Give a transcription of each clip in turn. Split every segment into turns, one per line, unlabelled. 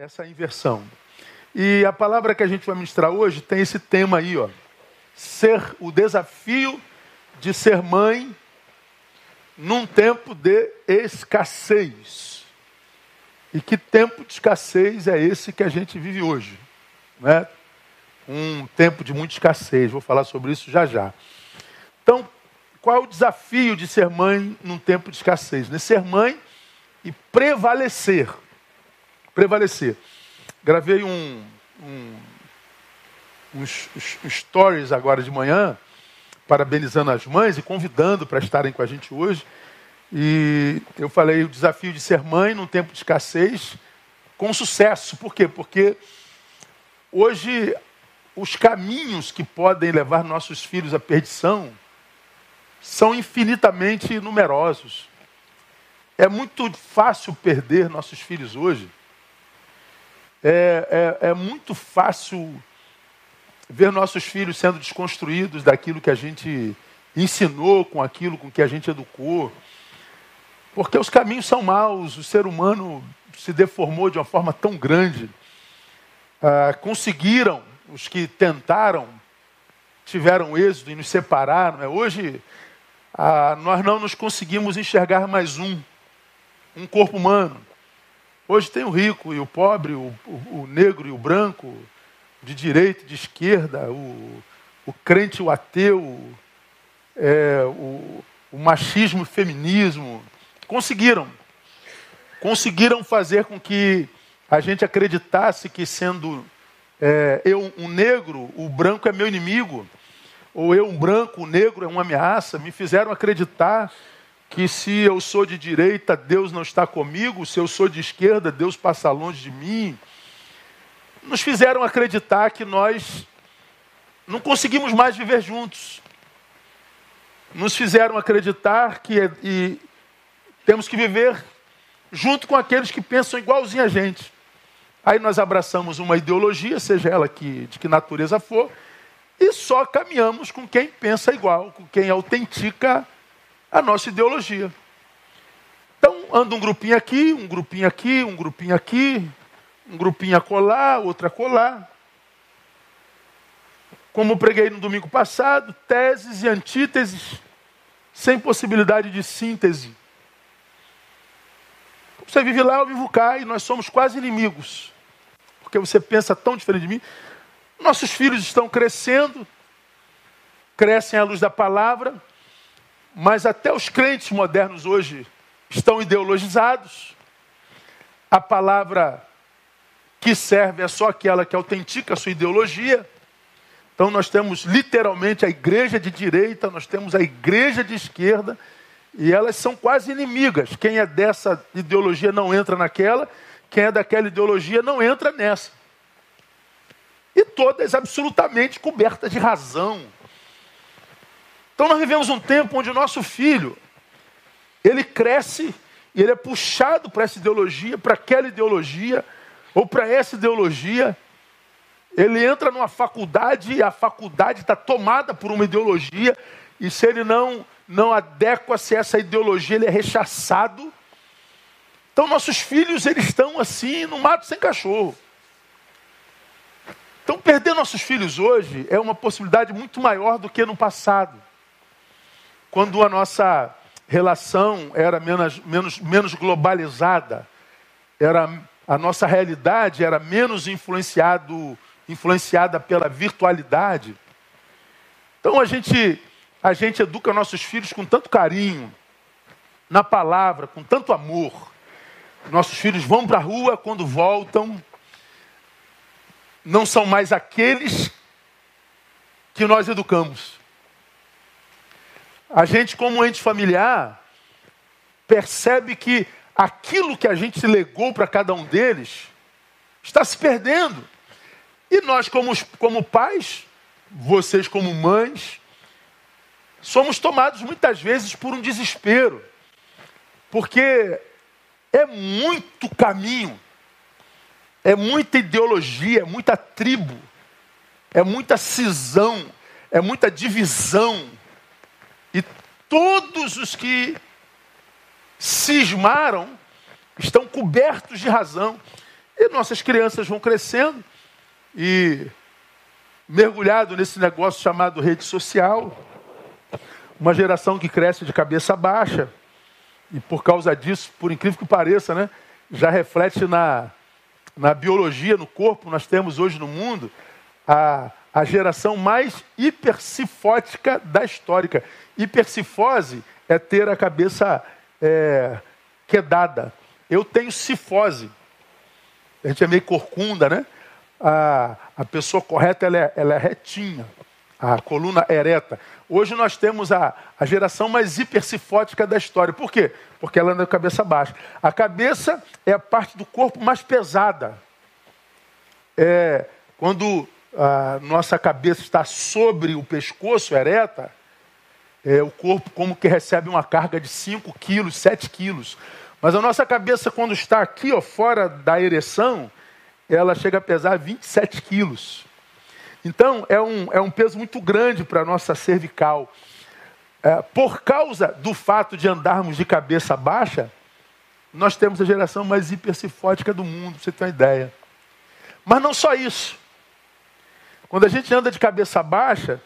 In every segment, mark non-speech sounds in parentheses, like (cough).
essa inversão. E a palavra que a gente vai ministrar hoje tem esse tema aí, ó. Ser o desafio de ser mãe num tempo de escassez. E que tempo de escassez é esse que a gente vive hoje? Né? Um tempo de muita escassez. Vou falar sobre isso já já. Então, qual é o desafio de ser mãe num tempo de escassez? Né? Ser mãe e prevalecer. Prevalecer. Gravei um, um, uns, uns stories agora de manhã, parabenizando as mães e convidando para estarem com a gente hoje. E eu falei o desafio de ser mãe num tempo de escassez com sucesso. Por quê? Porque hoje os caminhos que podem levar nossos filhos à perdição são infinitamente numerosos. É muito fácil perder nossos filhos hoje. É, é, é, muito fácil ver nossos filhos sendo desconstruídos daquilo que a gente ensinou, com aquilo com que a gente educou. Porque os caminhos são maus, o ser humano se deformou de uma forma tão grande. Ah, conseguiram, os que tentaram, tiveram êxito e nos separaram. É? Hoje, ah, nós não nos conseguimos enxergar mais um, um corpo humano. Hoje tem o rico e o pobre, o, o, o negro e o branco, de direita de esquerda, o, o crente e o ateu, é, o, o machismo e o feminismo. Conseguiram. Conseguiram fazer com que a gente acreditasse que sendo é, eu um negro, o branco é meu inimigo, ou eu um branco, o negro é uma ameaça, me fizeram acreditar que se eu sou de direita, Deus não está comigo, se eu sou de esquerda, Deus passa longe de mim. Nos fizeram acreditar que nós não conseguimos mais viver juntos. Nos fizeram acreditar que e, temos que viver junto com aqueles que pensam igualzinho a gente. Aí nós abraçamos uma ideologia, seja ela que, de que natureza for, e só caminhamos com quem pensa igual, com quem autentica a nossa ideologia. Então, anda um grupinho aqui, um grupinho aqui, um grupinho aqui, um grupinho a colar, outro a colar. Como preguei no domingo passado, teses e antíteses, sem possibilidade de síntese. Você vive lá, eu vivo cá, e nós somos quase inimigos. Porque você pensa tão diferente de mim. Nossos filhos estão crescendo, crescem à luz da palavra, mas até os crentes modernos hoje estão ideologizados. A palavra que serve é só aquela que autentica a sua ideologia. Então nós temos literalmente a igreja de direita, nós temos a igreja de esquerda, e elas são quase inimigas. Quem é dessa ideologia não entra naquela, quem é daquela ideologia não entra nessa. E todas absolutamente cobertas de razão, então nós vivemos um tempo onde o nosso filho, ele cresce e ele é puxado para essa ideologia, para aquela ideologia, ou para essa ideologia. Ele entra numa faculdade e a faculdade está tomada por uma ideologia, e se ele não, não adequa-se a essa ideologia, ele é rechaçado. Então nossos filhos, eles estão assim, no mato sem cachorro. Então perder nossos filhos hoje é uma possibilidade muito maior do que no passado quando a nossa relação era menos, menos, menos globalizada, era, a nossa realidade era menos influenciado, influenciada pela virtualidade. Então a gente, a gente educa nossos filhos com tanto carinho, na palavra, com tanto amor. Nossos filhos vão para a rua, quando voltam, não são mais aqueles que nós educamos. A gente, como ente familiar, percebe que aquilo que a gente legou para cada um deles está se perdendo. E nós, como, como pais, vocês, como mães, somos tomados muitas vezes por um desespero, porque é muito caminho, é muita ideologia, é muita tribo, é muita cisão, é muita divisão todos os que cismaram estão cobertos de razão. E nossas crianças vão crescendo e mergulhado nesse negócio chamado rede social, uma geração que cresce de cabeça baixa e por causa disso, por incrível que pareça, né, já reflete na, na biologia, no corpo. Nós temos hoje no mundo a, a geração mais hipercifótica da histórica. Hipercifose é ter a cabeça é, quedada. Eu tenho cifose. A gente é meio corcunda, né? A, a pessoa correta ela é, ela é retinha, a coluna ereta. Hoje nós temos a, a geração mais hipercifótica da história. Por quê? Porque ela anda com a cabeça baixa. A cabeça é a parte do corpo mais pesada. É, quando a nossa cabeça está sobre o pescoço, ereta, é, o corpo como que recebe uma carga de 5 quilos, 7 quilos. Mas a nossa cabeça, quando está aqui, ó, fora da ereção, ela chega a pesar 27 quilos. Então, é um, é um peso muito grande para a nossa cervical. É, por causa do fato de andarmos de cabeça baixa, nós temos a geração mais hipercifótica do mundo, você ter uma ideia. Mas não só isso. Quando a gente anda de cabeça baixa,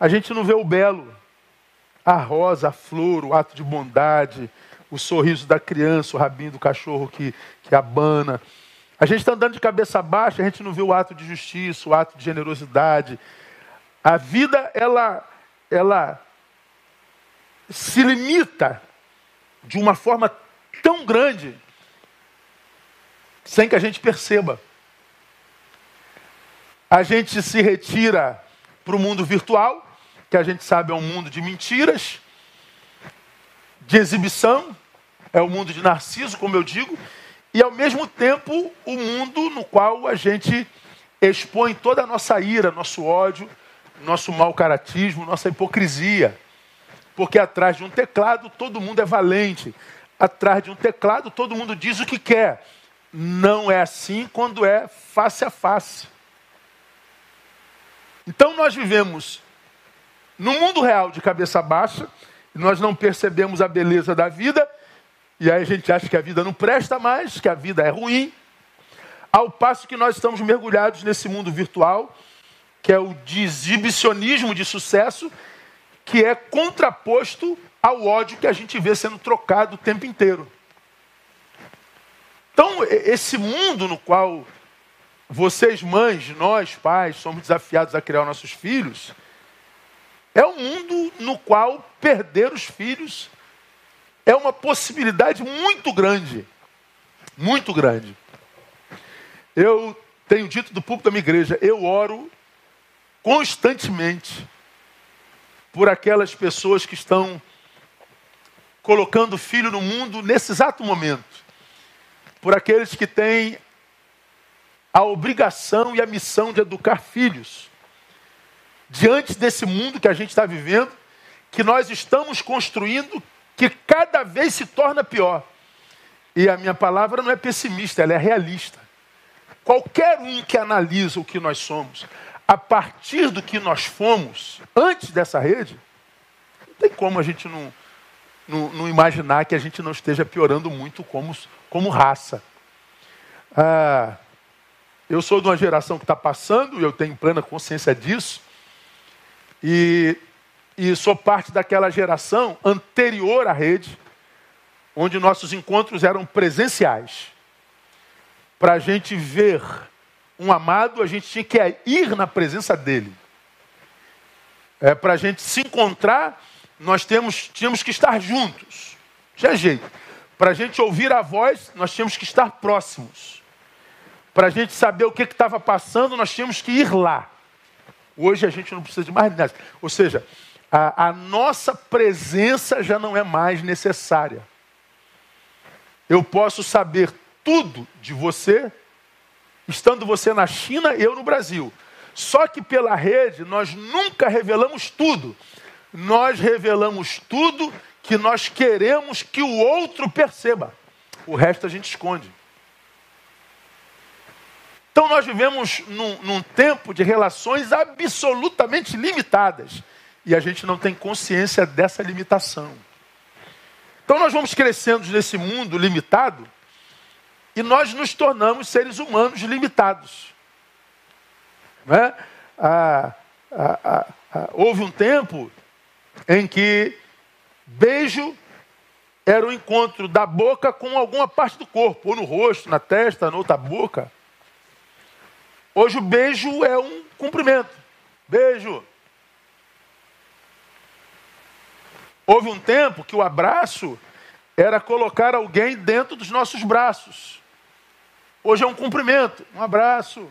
a gente não vê o belo, a rosa, a flor, o ato de bondade, o sorriso da criança, o rabinho do cachorro que, que abana. A gente está andando de cabeça baixa, a gente não vê o ato de justiça, o ato de generosidade. A vida, ela, ela se limita de uma forma tão grande, sem que a gente perceba a gente se retira para o mundo virtual, que a gente sabe é um mundo de mentiras, de exibição, é o um mundo de narciso, como eu digo, e ao mesmo tempo o mundo no qual a gente expõe toda a nossa ira, nosso ódio, nosso mau caratismo, nossa hipocrisia. Porque atrás de um teclado todo mundo é valente. Atrás de um teclado todo mundo diz o que quer. Não é assim quando é face a face. Então nós vivemos no mundo real de cabeça baixa, nós não percebemos a beleza da vida, e aí a gente acha que a vida não presta mais, que a vida é ruim, ao passo que nós estamos mergulhados nesse mundo virtual, que é o de exibicionismo de sucesso, que é contraposto ao ódio que a gente vê sendo trocado o tempo inteiro. Então, esse mundo no qual vocês, mães, nós, pais, somos desafiados a criar nossos filhos, é um mundo no qual perder os filhos é uma possibilidade muito grande. Muito grande. Eu tenho dito do público da minha igreja, eu oro constantemente por aquelas pessoas que estão colocando filho no mundo nesse exato momento. Por aqueles que têm a obrigação e a missão de educar filhos. Diante desse mundo que a gente está vivendo, que nós estamos construindo, que cada vez se torna pior. E a minha palavra não é pessimista, ela é realista. Qualquer um que analisa o que nós somos, a partir do que nós fomos, antes dessa rede, não tem como a gente não, não, não imaginar que a gente não esteja piorando muito como, como raça. Ah, eu sou de uma geração que está passando, e eu tenho plena consciência disso, e, e sou parte daquela geração anterior à rede, onde nossos encontros eram presenciais. Para a gente ver um amado, a gente tinha que ir na presença dele. É, Para a gente se encontrar, nós temos, tínhamos que estar juntos. Tinha jeito. Para a gente ouvir a voz, nós tínhamos que estar próximos. Para a gente saber o que estava passando, nós tínhamos que ir lá. Hoje a gente não precisa de mais nada. Ou seja, a, a nossa presença já não é mais necessária. Eu posso saber tudo de você, estando você na China e eu no Brasil. Só que pela rede nós nunca revelamos tudo. Nós revelamos tudo que nós queremos que o outro perceba. O resto a gente esconde. Então nós vivemos num, num tempo de relações absolutamente limitadas. E a gente não tem consciência dessa limitação. Então nós vamos crescendo nesse mundo limitado e nós nos tornamos seres humanos limitados. Né? Ah, ah, ah, houve um tempo em que beijo era o encontro da boca com alguma parte do corpo, ou no rosto, na testa, na outra boca. Hoje o beijo é um cumprimento. Beijo. Houve um tempo que o abraço era colocar alguém dentro dos nossos braços. Hoje é um cumprimento, um abraço.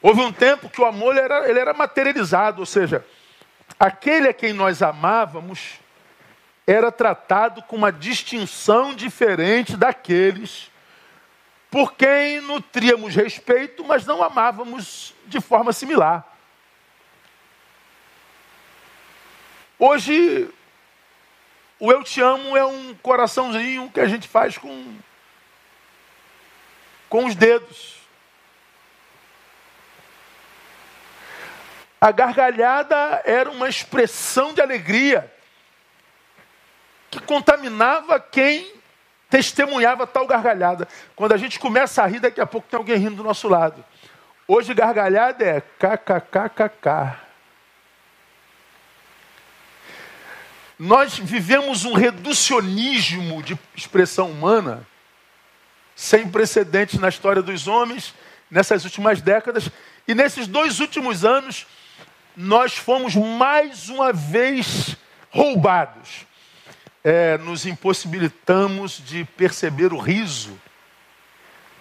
Houve um tempo que o amor era, ele era materializado, ou seja, aquele a quem nós amávamos era tratado com uma distinção diferente daqueles por quem nutríamos respeito, mas não amávamos de forma similar. Hoje, o eu te amo é um coraçãozinho que a gente faz com, com os dedos. A gargalhada era uma expressão de alegria que contaminava quem testemunhava tal gargalhada. Quando a gente começa a rir, daqui a pouco tem alguém rindo do nosso lado. Hoje gargalhada é kkkk. Nós vivemos um reducionismo de expressão humana sem precedentes na história dos homens nessas últimas décadas e nesses dois últimos anos nós fomos mais uma vez roubados. É, nos impossibilitamos de perceber o riso,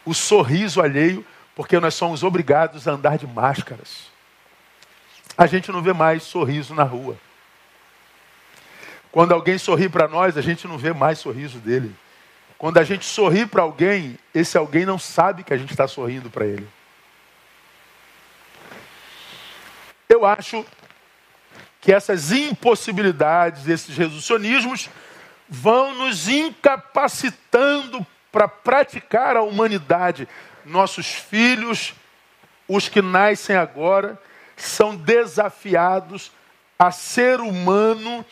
o sorriso alheio, porque nós somos obrigados a andar de máscaras. A gente não vê mais sorriso na rua. Quando alguém sorri para nós, a gente não vê mais sorriso dele. Quando a gente sorri para alguém, esse alguém não sabe que a gente está sorrindo para ele. Eu acho que essas impossibilidades, esses reducionismos, vão nos incapacitando para praticar a humanidade. Nossos filhos, os que nascem agora, são desafiados a ser humano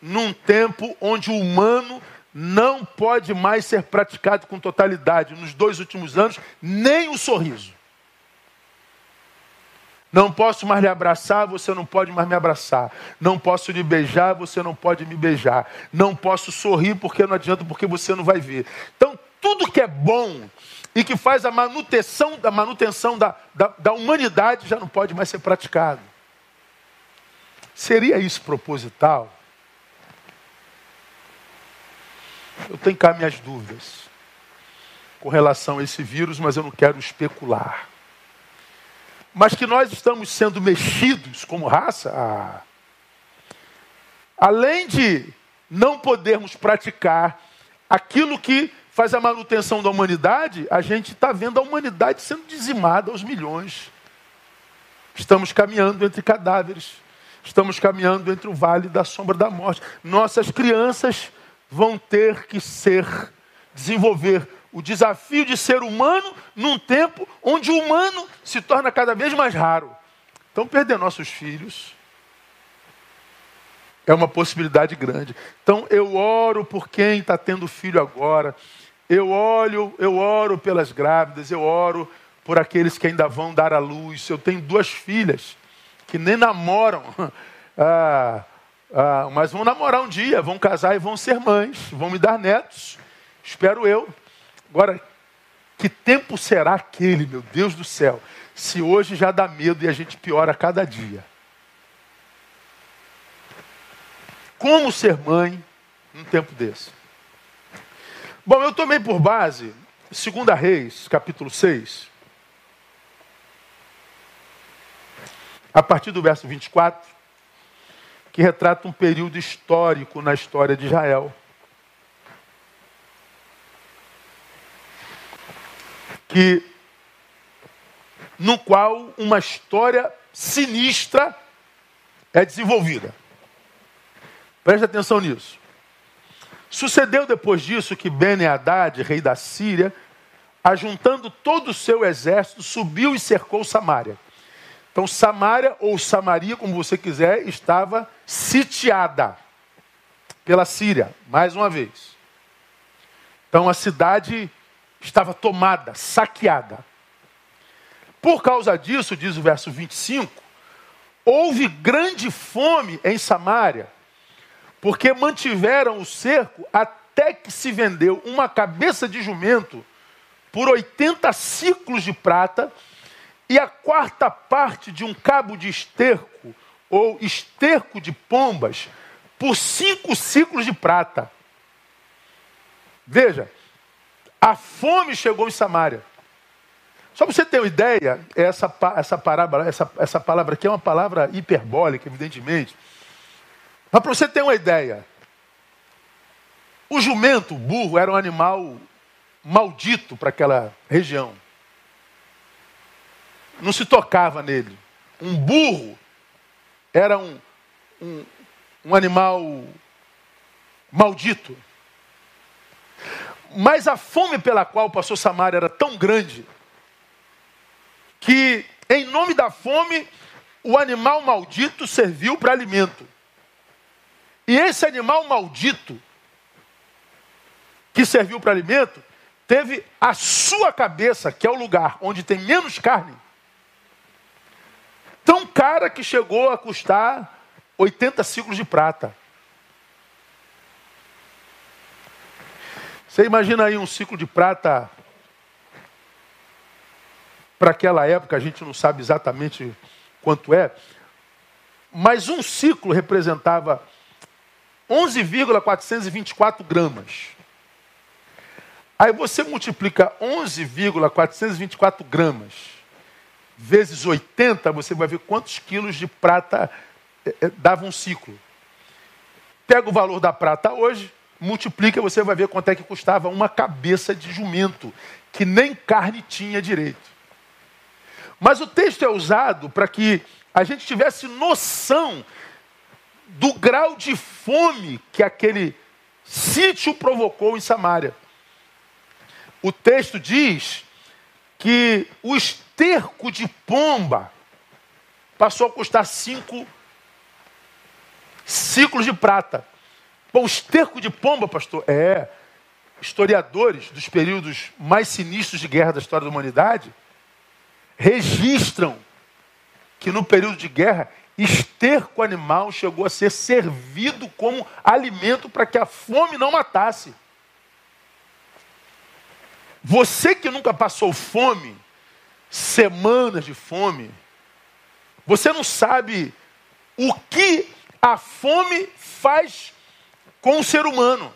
num tempo onde o humano não pode mais ser praticado com totalidade. Nos dois últimos anos, nem o sorriso. Não posso mais lhe abraçar, você não pode mais me abraçar. Não posso lhe beijar, você não pode me beijar. Não posso sorrir porque não adianta, porque você não vai ver. Então, tudo que é bom e que faz a manutenção, da manutenção da, da, da humanidade já não pode mais ser praticado. Seria isso proposital? Eu tenho cá minhas dúvidas com relação a esse vírus, mas eu não quero especular mas que nós estamos sendo mexidos como raça, ah, além de não podermos praticar aquilo que faz a manutenção da humanidade, a gente está vendo a humanidade sendo dizimada aos milhões. Estamos caminhando entre cadáveres, estamos caminhando entre o vale da sombra da morte. Nossas crianças vão ter que ser, desenvolver o desafio de ser humano num tempo onde o humano se torna cada vez mais raro. Então, perder nossos filhos é uma possibilidade grande. Então, eu oro por quem está tendo filho agora. Eu olho, eu oro pelas grávidas, eu oro por aqueles que ainda vão dar à luz. Eu tenho duas filhas que nem namoram, (laughs) ah, ah, mas vão namorar um dia, vão casar e vão ser mães, vão me dar netos. Espero eu. Agora, que tempo será aquele, meu Deus do céu, se hoje já dá medo e a gente piora a cada dia? Como ser mãe num tempo desse? Bom, eu tomei por base 2 Reis, capítulo 6, a partir do verso 24, que retrata um período histórico na história de Israel. Que no qual uma história sinistra é desenvolvida. Preste atenção nisso. Sucedeu depois disso que Ben-Hadad, rei da Síria, ajuntando todo o seu exército, subiu e cercou Samaria. Então, Samaria, ou Samaria, como você quiser, estava sitiada. pela Síria, mais uma vez. Então a cidade estava tomada, saqueada. Por causa disso, diz o verso 25, houve grande fome em Samaria, porque mantiveram o cerco até que se vendeu uma cabeça de jumento por 80 ciclos de prata e a quarta parte de um cabo de esterco ou esterco de pombas por cinco ciclos de prata. Veja, a fome chegou em Samaria. Só para você ter uma ideia, essa, essa, parábola, essa, essa palavra aqui é uma palavra hiperbólica, evidentemente. Mas para você ter uma ideia, o jumento, o burro, era um animal maldito para aquela região. Não se tocava nele. Um burro era um, um, um animal maldito. Mas a fome pela qual passou Samaria era tão grande que, em nome da fome, o animal maldito serviu para alimento. E esse animal maldito que serviu para alimento teve a sua cabeça, que é o lugar onde tem menos carne, tão cara que chegou a custar 80 ciclos de prata. Você imagina aí um ciclo de prata para aquela época, a gente não sabe exatamente quanto é, mas um ciclo representava 11,424 gramas. Aí você multiplica 11,424 gramas vezes 80, você vai ver quantos quilos de prata é, é, dava um ciclo. Pega o valor da prata hoje, multiplica, você vai ver quanto é que custava uma cabeça de jumento, que nem carne tinha direito. Mas o texto é usado para que a gente tivesse noção do grau de fome que aquele sítio provocou em Samaria. O texto diz que o esterco de pomba passou a custar cinco ciclos de prata. Bom, esterco de pomba, pastor, é. Historiadores dos períodos mais sinistros de guerra da história da humanidade registram que no período de guerra, esterco animal chegou a ser servido como alimento para que a fome não matasse. Você que nunca passou fome, semanas de fome, você não sabe o que a fome faz com o ser humano.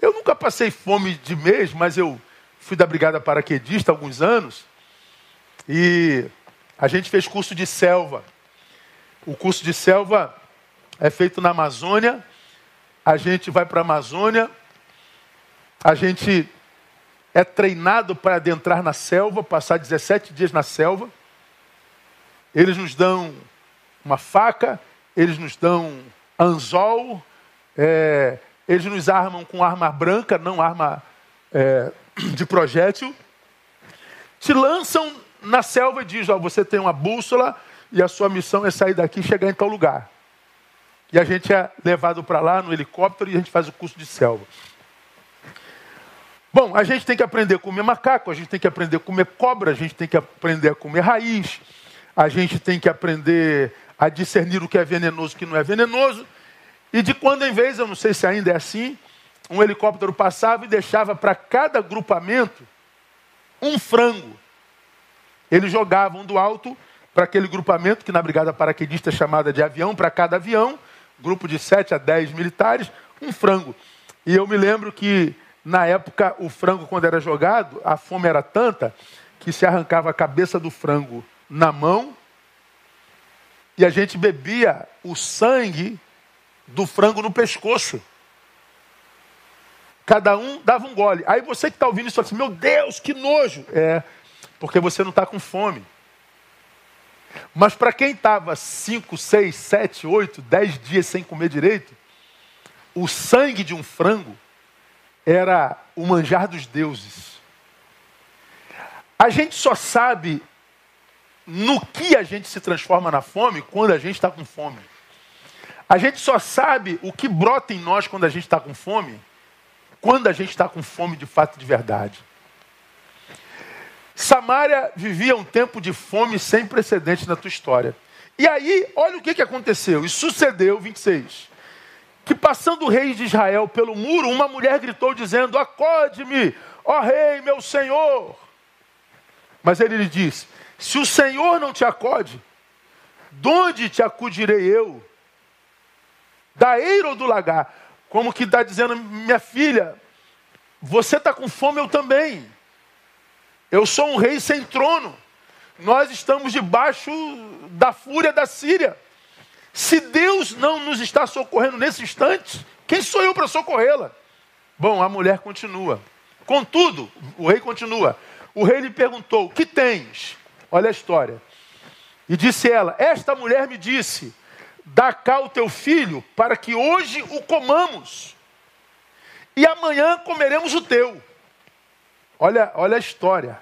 Eu nunca passei fome de mês, mas eu fui da Brigada Paraquedista há alguns anos e a gente fez curso de selva. O curso de selva é feito na Amazônia. A gente vai para a Amazônia, a gente é treinado para adentrar na selva, passar 17 dias na selva. Eles nos dão uma faca, eles nos dão anzol, é, eles nos armam com arma branca, não arma é, de projétil. Te lançam na selva e diz: ó, você tem uma bússola e a sua missão é sair daqui e chegar em tal lugar. E a gente é levado para lá no helicóptero e a gente faz o curso de selva. Bom, a gente tem que aprender a comer macaco, a gente tem que aprender a comer cobra, a gente tem que aprender a comer raiz, a gente tem que aprender a discernir o que é venenoso e o que não é venenoso. E de quando em vez, eu não sei se ainda é assim, um helicóptero passava e deixava para cada grupamento um frango. Eles jogavam do alto para aquele grupamento, que na brigada paraquedista é chamada de avião, para cada avião, grupo de 7 a 10 militares, um frango. E eu me lembro que na época, o frango, quando era jogado, a fome era tanta que se arrancava a cabeça do frango na mão e a gente bebia o sangue do frango no pescoço. Cada um dava um gole. Aí você que está ouvindo isso fala assim: Meu Deus, que nojo! É, porque você não está com fome. Mas para quem estava 5, 6, 7, 8, 10 dias sem comer direito, o sangue de um frango era o manjar dos deuses. A gente só sabe no que a gente se transforma na fome quando a gente está com fome. A gente só sabe o que brota em nós quando a gente está com fome, quando a gente está com fome de fato de verdade. Samaria vivia um tempo de fome sem precedentes na tua história. E aí, olha o que, que aconteceu. E sucedeu, 26, que passando o rei de Israel pelo muro, uma mulher gritou dizendo: Acode-me, ó rei, meu senhor. Mas ele lhe disse: Se o senhor não te acode, de onde te acudirei eu? Da eira ou do lagar? Como que está dizendo, minha filha, você está com fome, eu também. Eu sou um rei sem trono. Nós estamos debaixo da fúria da Síria. Se Deus não nos está socorrendo nesse instante, quem sou eu para socorrê-la? Bom, a mulher continua. Contudo, o rei continua. O rei lhe perguntou: que tens? Olha a história. E disse ela: Esta mulher me disse: Dá cá o teu filho, para que hoje o comamos, e amanhã comeremos o teu. Olha, olha a história.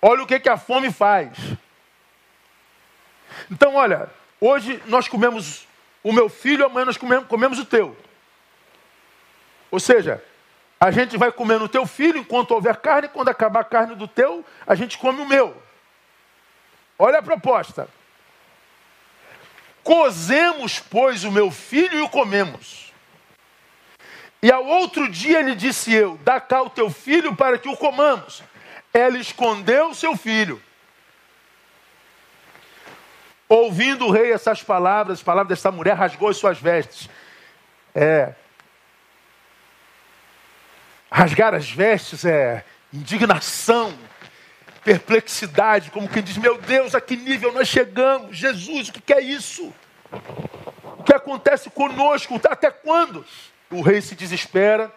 Olha o que, que a fome faz. Então, olha, hoje nós comemos o meu filho, amanhã nós comemos, comemos o teu. Ou seja, a gente vai comendo o teu filho enquanto houver carne, quando acabar a carne do teu, a gente come o meu. Olha a proposta. Cozemos, pois, o meu filho e o comemos. E ao outro dia lhe disse eu: Dá cá o teu filho para que o comamos. Ela escondeu o seu filho. Ouvindo o rei essas palavras, as palavras desta mulher, rasgou as suas vestes. É. Rasgar as vestes é indignação, perplexidade, como quem diz: Meu Deus, a que nível nós chegamos? Jesus, o que é isso? O que acontece conosco? Até quando? O rei se desespera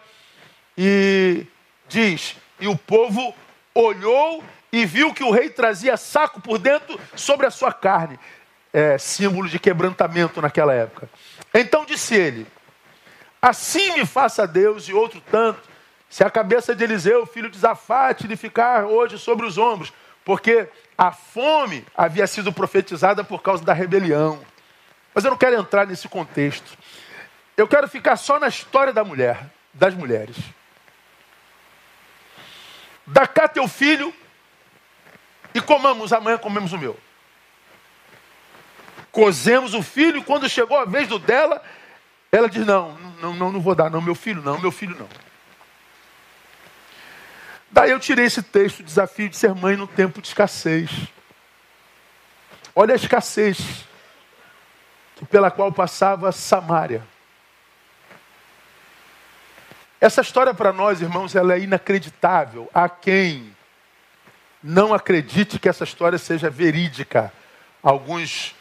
e diz: E o povo olhou e viu que o rei trazia saco por dentro sobre a sua carne é, símbolo de quebrantamento naquela época. Então disse ele: Assim me faça Deus e outro tanto, se a cabeça de Eliseu, filho de Zafate, de ficar hoje sobre os ombros, porque a fome havia sido profetizada por causa da rebelião. Mas eu não quero entrar nesse contexto. Eu quero ficar só na história da mulher, das mulheres. Dá cá teu filho e comamos, amanhã comemos o meu. Cozemos o filho, e quando chegou a vez do dela, ela diz: Não, não, não, não vou dar, não, meu filho não, meu filho não. Daí eu tirei esse texto, o desafio de ser mãe no tempo de escassez. Olha a escassez pela qual passava Samaria. Essa história para nós, irmãos, ela é inacreditável. Há quem não acredite que essa história seja verídica. Alguns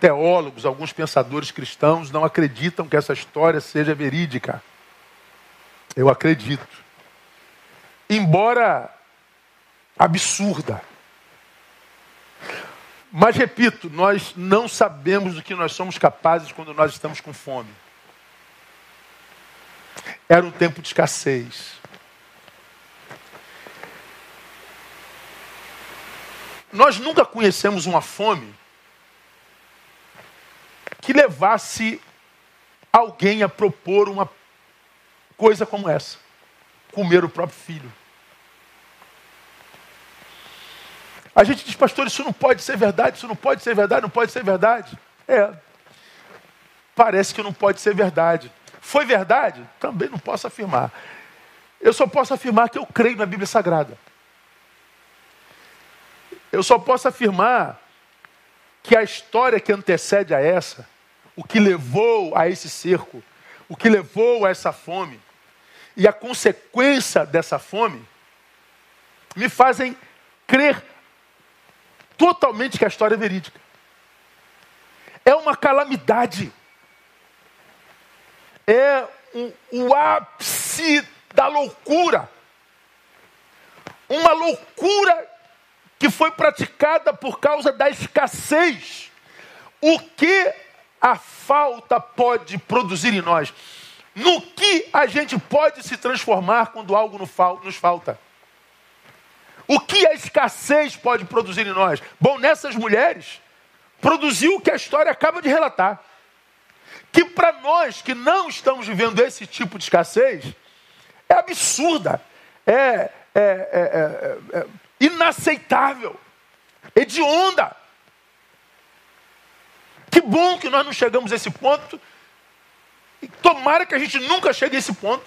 teólogos, alguns pensadores cristãos não acreditam que essa história seja verídica. Eu acredito. Embora absurda. Mas repito, nós não sabemos do que nós somos capazes quando nós estamos com fome. Era um tempo de escassez. Nós nunca conhecemos uma fome que levasse alguém a propor uma coisa como essa: comer o próprio filho. A gente diz, pastor, isso não pode ser verdade, isso não pode ser verdade, não pode ser verdade. É, parece que não pode ser verdade. Foi verdade? Também não posso afirmar. Eu só posso afirmar que eu creio na Bíblia Sagrada. Eu só posso afirmar que a história que antecede a essa o que levou a esse cerco, o que levou a essa fome e a consequência dessa fome, me fazem crer totalmente que a história é verídica. É uma calamidade. É um, o ápice da loucura. Uma loucura que foi praticada por causa da escassez. O que a falta pode produzir em nós? No que a gente pode se transformar quando algo nos falta? O que a escassez pode produzir em nós? Bom, nessas mulheres, produziu o que a história acaba de relatar. que para nós que não estamos vivendo esse tipo de escassez, é absurda, é, é, é, é inaceitável, hedionda. Que bom que nós não chegamos a esse ponto. E tomara que a gente nunca chegue a esse ponto.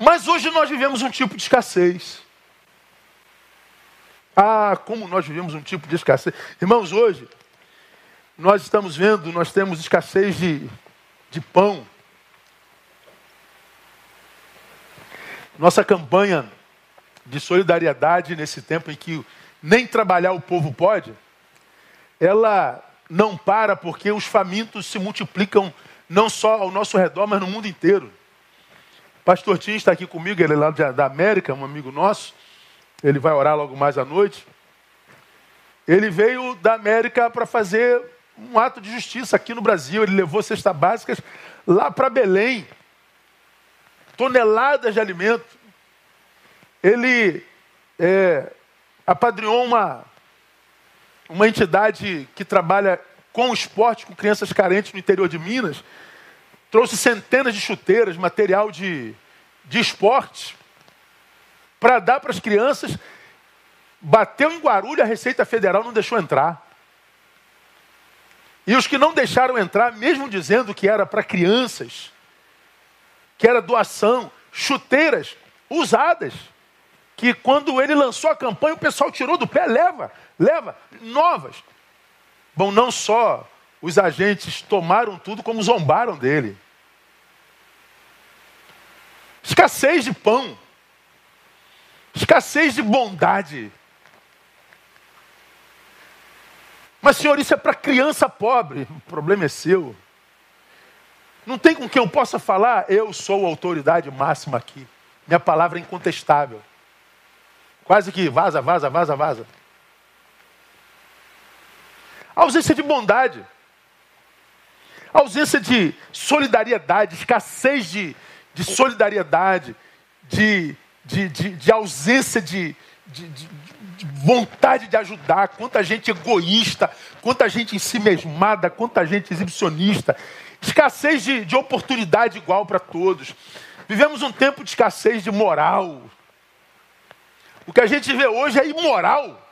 Mas hoje nós vivemos um tipo de escassez. Ah, como nós vivemos um tipo de escassez. Irmãos, hoje nós estamos vendo, nós temos escassez de, de pão. Nossa campanha de solidariedade nesse tempo em que nem trabalhar o povo pode, ela não para porque os famintos se multiplicam não só ao nosso redor, mas no mundo inteiro. Pastor Tim está aqui comigo, ele é lá da América, um amigo nosso. Ele vai orar logo mais à noite. Ele veio da América para fazer um ato de justiça aqui no Brasil. Ele levou cestas básicas lá para Belém. Toneladas de alimento. Ele é, apadrinhou uma, uma entidade que trabalha com esporte, com crianças carentes no interior de Minas. Trouxe centenas de chuteiras, material de, de esporte, para dar para as crianças. Bateu em Guarulhos, a Receita Federal não deixou entrar. E os que não deixaram entrar, mesmo dizendo que era para crianças, que era doação, chuteiras usadas, que quando ele lançou a campanha, o pessoal tirou do pé, leva, leva, novas. Bom, não só os agentes tomaram tudo, como zombaram dele. Escassez de pão, escassez de bondade. Mas, senhor, isso é para criança pobre. O problema é seu. Não tem com quem eu possa falar, eu sou a autoridade máxima aqui. Minha palavra é incontestável. Quase que vaza, vaza, vaza, vaza. ausência de bondade. Ausência de solidariedade, escassez de, de solidariedade, de, de, de, de ausência de, de, de, vontade de ajudar, quanta gente egoísta, quanta gente em si mesmada, quanta gente exibicionista, escassez de, de oportunidade igual para todos. Vivemos um tempo de escassez de moral. O que a gente vê hoje é imoral.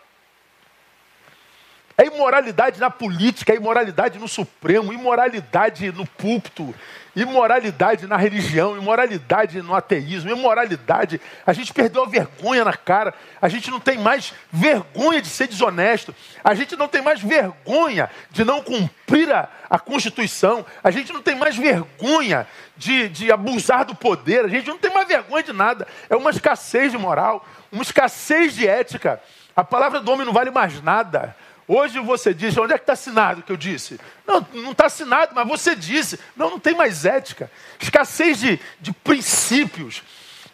É imoralidade na política, é imoralidade no Supremo, imoralidade no púlpito, imoralidade na religião, imoralidade no ateísmo, imoralidade. A gente perdeu a vergonha na cara, a gente não tem mais vergonha de ser desonesto, a gente não tem mais vergonha de não cumprir a, a Constituição, a gente não tem mais vergonha de, de abusar do poder, a gente não tem mais vergonha de nada. É uma escassez de moral, uma escassez de ética. A palavra do homem não vale mais nada. Hoje você diz, onde é que está assinado o que eu disse? Não, não está assinado, mas você disse. Não, não tem mais ética. Escassez de, de princípios.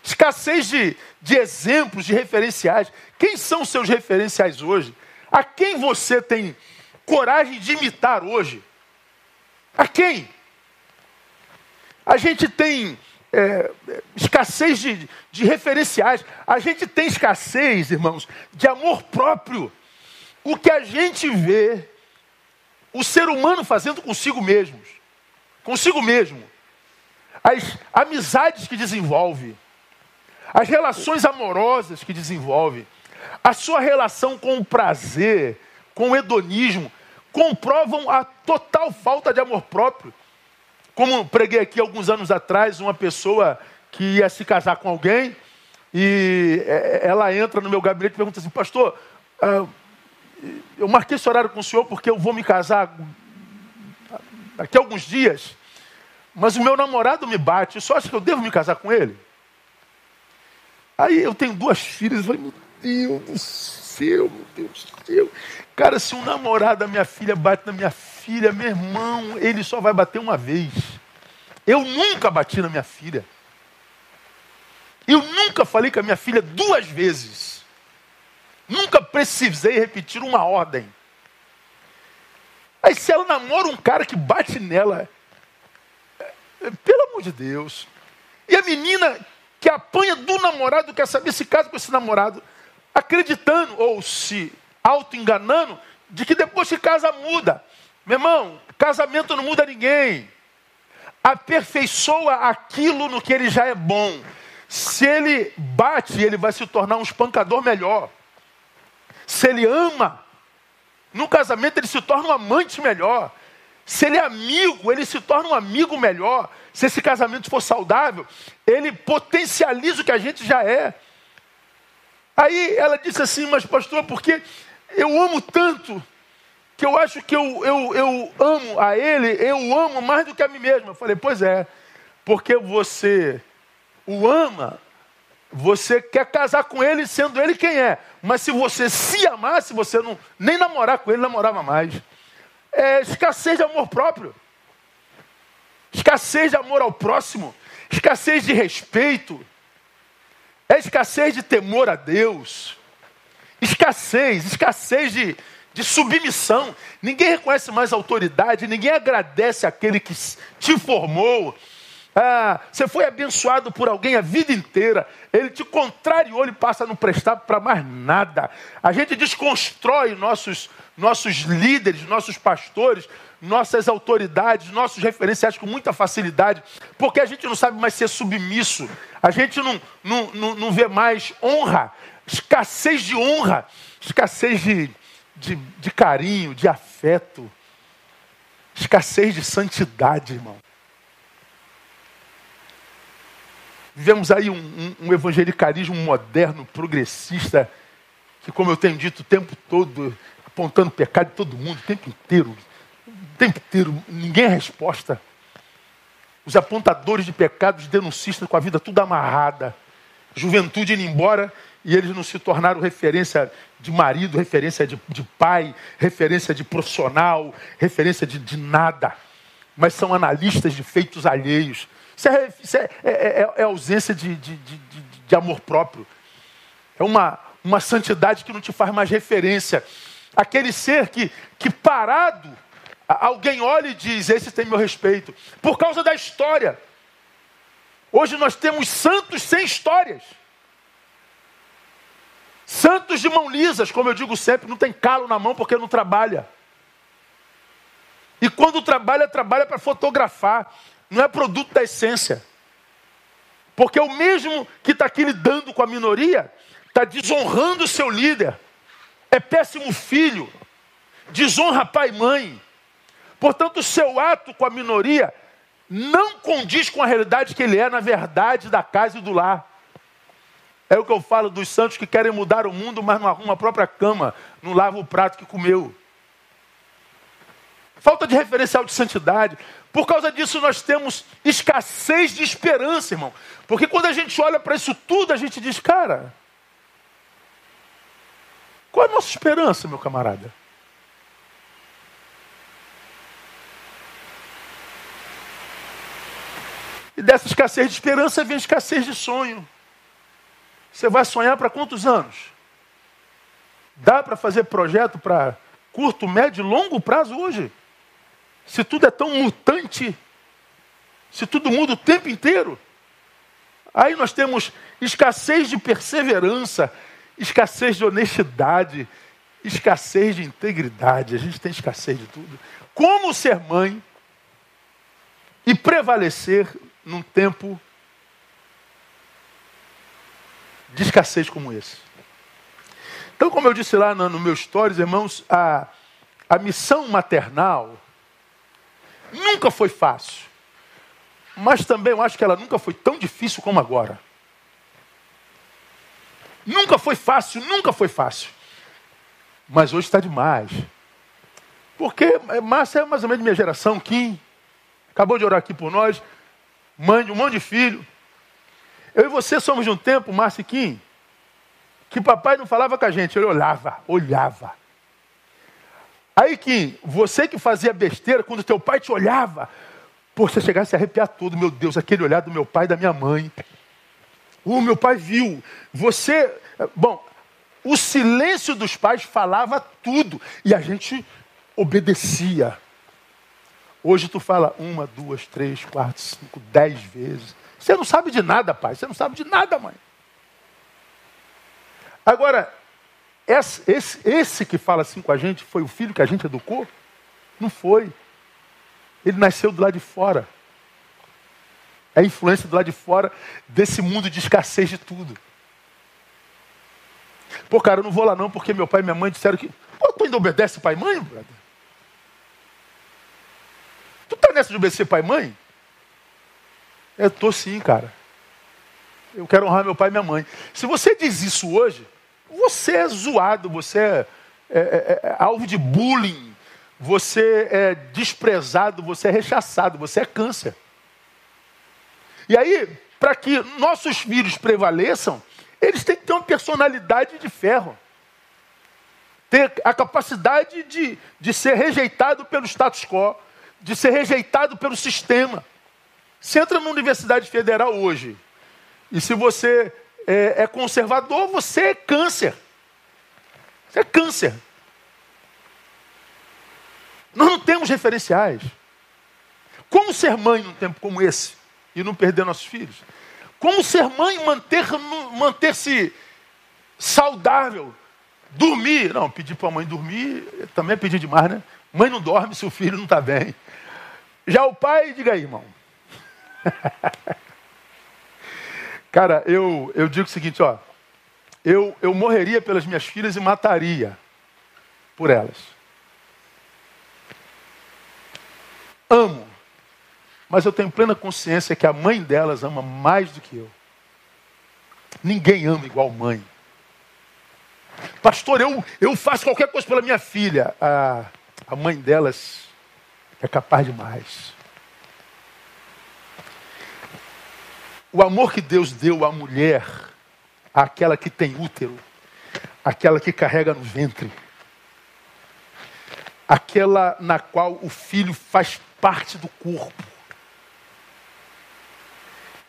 Escassez de, de exemplos, de referenciais. Quem são seus referenciais hoje? A quem você tem coragem de imitar hoje? A quem? A gente tem é, escassez de, de referenciais. A gente tem escassez, irmãos, de amor próprio o que a gente vê o ser humano fazendo consigo mesmos, consigo mesmo, as amizades que desenvolve, as relações amorosas que desenvolve, a sua relação com o prazer, com o hedonismo, comprovam a total falta de amor próprio. Como preguei aqui alguns anos atrás, uma pessoa que ia se casar com alguém e é, ela entra no meu gabinete e pergunta assim, pastor, uh, eu marquei esse horário com o senhor porque eu vou me casar daqui a alguns dias, mas o meu namorado me bate, eu só acho que eu devo me casar com ele? Aí eu tenho duas filhas, eu falei, meu Deus do céu, meu Deus do céu. Cara, se um namorado da minha filha bate na minha filha, meu irmão, ele só vai bater uma vez. Eu nunca bati na minha filha. Eu nunca falei com a minha filha duas vezes. Nunca precisei repetir uma ordem. Aí se ela namora um cara que bate nela, é, pelo amor de Deus. E a menina que apanha do namorado quer saber se casa com esse namorado, acreditando ou se auto-enganando de que depois que casa muda. Meu irmão, casamento não muda ninguém. Aperfeiçoa aquilo no que ele já é bom. Se ele bate, ele vai se tornar um espancador melhor. Se ele ama, no casamento ele se torna um amante melhor. Se ele é amigo, ele se torna um amigo melhor. Se esse casamento for saudável, ele potencializa o que a gente já é. Aí ela disse assim, mas pastor, porque eu amo tanto, que eu acho que eu, eu, eu amo a ele, eu amo mais do que a mim mesma. Eu falei, pois é, porque você o ama, você quer casar com ele sendo ele quem é. Mas se você se amasse, você não nem namorar com ele, namorava mais. É escassez de amor próprio. Escassez de amor ao próximo. Escassez de respeito. É escassez de temor a Deus. Escassez, escassez de, de submissão. Ninguém reconhece mais autoridade, ninguém agradece aquele que te formou. Ah, você foi abençoado por alguém a vida inteira. Ele te contrariou, ele passa a não prestar para mais nada. A gente desconstrói nossos, nossos líderes, nossos pastores, nossas autoridades, nossos referenciais com muita facilidade, porque a gente não sabe mais ser submisso, a gente não, não, não, não vê mais honra, escassez de honra, escassez de, de, de carinho, de afeto, escassez de santidade, irmão. Vivemos aí um, um, um evangelicalismo moderno, progressista, que, como eu tenho dito o tempo todo, apontando pecado de todo mundo, o tempo inteiro. O tempo inteiro, ninguém é resposta. Os apontadores de pecados, denuncistas com a vida tudo amarrada. Juventude indo embora e eles não se tornaram referência de marido, referência de, de pai, referência de profissional, referência de, de nada. Mas são analistas de feitos alheios isso é, isso é, é, é, é ausência de, de, de, de, amor próprio. É uma, uma santidade que não te faz mais referência. Aquele ser que, que parado, alguém olha e diz: Esse tem meu respeito. Por causa da história. Hoje nós temos santos sem histórias. Santos de mão lisas, como eu digo sempre, não tem calo na mão porque não trabalha. E quando trabalha, trabalha para fotografar não é produto da essência. Porque o mesmo que está aqui lidando com a minoria, está desonrando o seu líder. É péssimo filho, desonra pai e mãe. Portanto, o seu ato com a minoria não condiz com a realidade que ele é, na verdade, da casa e do lar. É o que eu falo dos santos que querem mudar o mundo, mas não arrumam a própria cama, não lavam o prato que comeu. Falta de referencial de santidade. Por causa disso, nós temos escassez de esperança, irmão. Porque quando a gente olha para isso tudo, a gente diz, cara, qual é a nossa esperança, meu camarada? E dessa escassez de esperança vem a escassez de sonho. Você vai sonhar para quantos anos? Dá para fazer projeto para curto, médio e longo prazo hoje? Se tudo é tão mutante, se tudo muda o tempo inteiro, aí nós temos escassez de perseverança, escassez de honestidade, escassez de integridade. A gente tem escassez de tudo. Como ser mãe e prevalecer num tempo de escassez como esse? Então, como eu disse lá no, no meu stories, irmãos, a, a missão maternal Nunca foi fácil. Mas também eu acho que ela nunca foi tão difícil como agora. Nunca foi fácil, nunca foi fácil. Mas hoje está demais. Porque Márcia é mais ou menos minha geração, Kim. Acabou de orar aqui por nós. Mãe de um monte de filho. Eu e você somos de um tempo, Márcia e Kim, que papai não falava com a gente, ele olhava, olhava. Aí que você que fazia besteira, quando teu pai te olhava, pô, você chegasse a arrepiar todo, meu Deus, aquele olhar do meu pai e da minha mãe. O meu pai viu. Você, bom, o silêncio dos pais falava tudo e a gente obedecia. Hoje tu fala uma, duas, três, quatro, cinco, dez vezes. Você não sabe de nada, pai. Você não sabe de nada, mãe. Agora, esse, esse, esse, que fala assim com a gente foi o filho que a gente educou? Não foi. Ele nasceu do lado de fora. É a influência do lado de fora desse mundo de escassez de tudo. Pô, cara, eu não vou lá não, porque meu pai e minha mãe disseram que. Pô, tu ainda obedece pai e mãe, brother? Tu tá nessa de obedecer pai e mãe? Eu tô sim, cara. Eu quero honrar meu pai e minha mãe. Se você diz isso hoje, você é zoado, você é, é, é, é alvo de bullying, você é desprezado, você é rechaçado, você é câncer. E aí, para que nossos filhos prevaleçam, eles têm que ter uma personalidade de ferro. Ter a capacidade de, de ser rejeitado pelo status quo, de ser rejeitado pelo sistema. Você entra numa universidade federal hoje, e se você é, é conservador, você é câncer. Você é câncer. Nós não temos referenciais. Como ser mãe num tempo como esse e não perder nossos filhos? Como ser mãe manter manter-se saudável? Dormir. Não, pedir para a mãe dormir também é pedir demais, né? Mãe não dorme se o filho não está bem. Já o pai, diga aí, irmão. (laughs) Cara, eu, eu digo o seguinte, ó. Eu, eu morreria pelas minhas filhas e mataria por elas. Amo. Mas eu tenho plena consciência que a mãe delas ama mais do que eu. Ninguém ama igual mãe. Pastor, eu, eu faço qualquer coisa pela minha filha. A, a mãe delas é capaz demais. O amor que Deus deu à mulher, àquela que tem útero, aquela que carrega no ventre, aquela na qual o filho faz parte do corpo.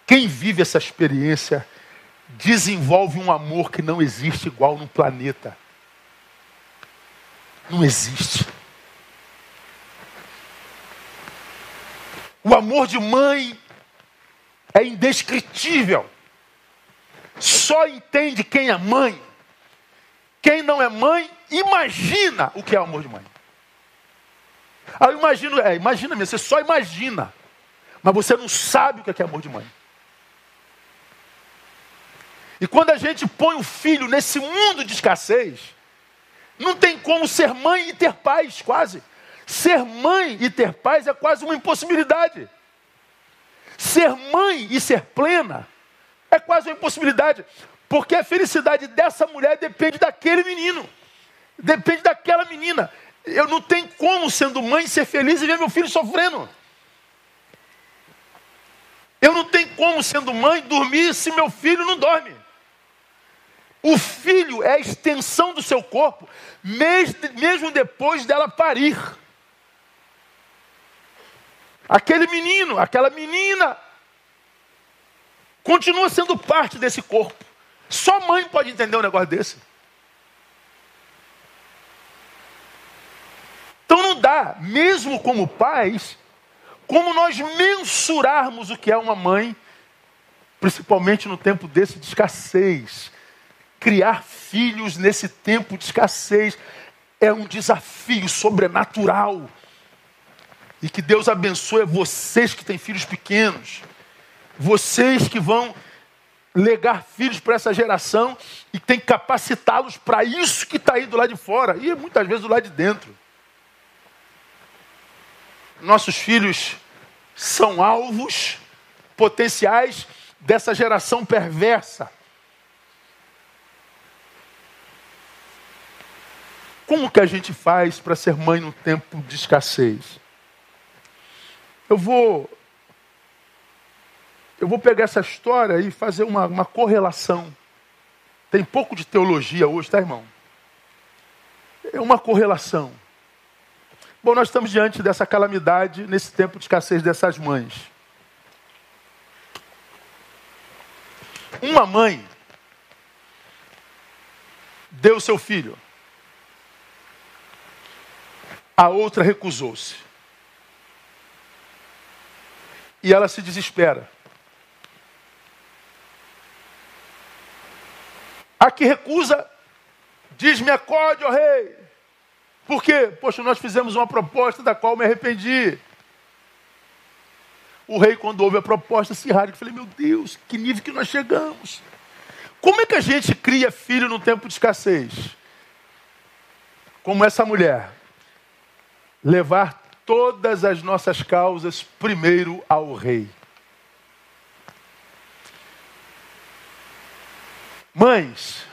Quem vive essa experiência desenvolve um amor que não existe igual no planeta. Não existe. O amor de mãe é indescritível. Só entende quem é mãe. Quem não é mãe, imagina o que é o amor de mãe. Ah, eu imagino, é, imagina mesmo, você só imagina. Mas você não sabe o que é amor de mãe. E quando a gente põe o filho nesse mundo de escassez, não tem como ser mãe e ter paz, quase. Ser mãe e ter paz é quase uma impossibilidade. Ser mãe e ser plena é quase uma impossibilidade, porque a felicidade dessa mulher depende daquele menino, depende daquela menina. Eu não tenho como, sendo mãe, ser feliz e ver meu filho sofrendo. Eu não tenho como, sendo mãe, dormir se meu filho não dorme. O filho é a extensão do seu corpo, mesmo depois dela parir. Aquele menino, aquela menina, continua sendo parte desse corpo. Só mãe pode entender um negócio desse. Então não dá, mesmo como pais, como nós mensurarmos o que é uma mãe, principalmente no tempo desse de escassez. Criar filhos nesse tempo de escassez é um desafio sobrenatural. E que Deus abençoe vocês que têm filhos pequenos. Vocês que vão legar filhos para essa geração e tem que capacitá-los para isso que está aí do lado de fora e muitas vezes do lado de dentro. Nossos filhos são alvos potenciais dessa geração perversa. Como que a gente faz para ser mãe no tempo de escassez? Eu vou eu vou pegar essa história e fazer uma, uma correlação. Tem pouco de teologia hoje, tá, irmão? É uma correlação. Bom, nós estamos diante dessa calamidade nesse tempo de escassez dessas mães. Uma mãe deu seu filho, a outra recusou-se. E ela se desespera. A que recusa, diz-me acorde, ó rei. Por quê? Poxa, nós fizemos uma proposta da qual me arrependi. O rei, quando ouve a proposta, se rasga. Eu falei, meu Deus, que nível que nós chegamos. Como é que a gente cria filho no tempo de escassez? Como essa mulher. Levar todas as nossas causas primeiro ao rei. Mães,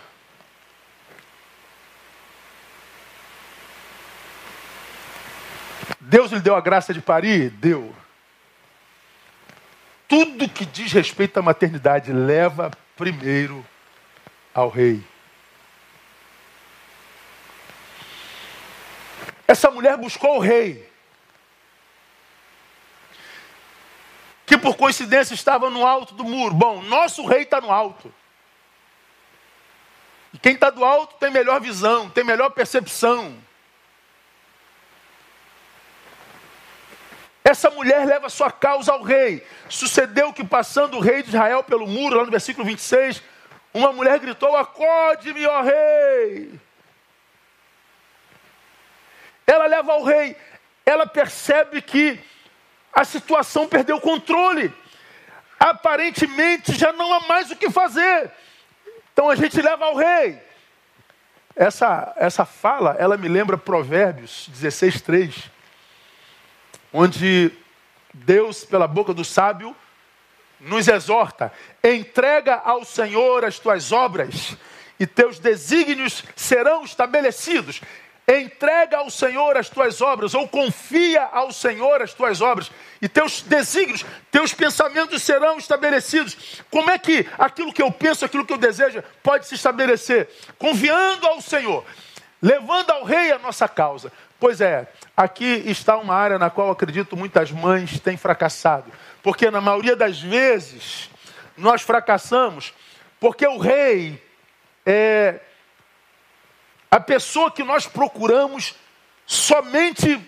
Deus lhe deu a graça de parir? Deu. Tudo que diz respeito à maternidade leva primeiro ao rei. Essa mulher buscou o rei. Que por coincidência estava no alto do muro. Bom, nosso rei está no alto. E quem está do alto tem melhor visão, tem melhor percepção. Essa mulher leva sua causa ao rei. Sucedeu que, passando o rei de Israel pelo muro, lá no versículo 26, uma mulher gritou: Acorde-me, ó rei. Ela leva ao rei. Ela percebe que a situação perdeu o controle. Aparentemente já não há mais o que fazer. Então a gente leva ao rei. Essa, essa fala, ela me lembra Provérbios 16, 3, onde Deus, pela boca do sábio, nos exorta: entrega ao Senhor as tuas obras, e teus desígnios serão estabelecidos. Entrega ao Senhor as tuas obras, ou confia ao Senhor as tuas obras, e teus desígnios, teus pensamentos serão estabelecidos. Como é que aquilo que eu penso, aquilo que eu desejo, pode se estabelecer? Confiando ao Senhor, levando ao Rei a nossa causa. Pois é, aqui está uma área na qual acredito muitas mães têm fracassado, porque na maioria das vezes nós fracassamos porque o Rei é a pessoa que nós procuramos somente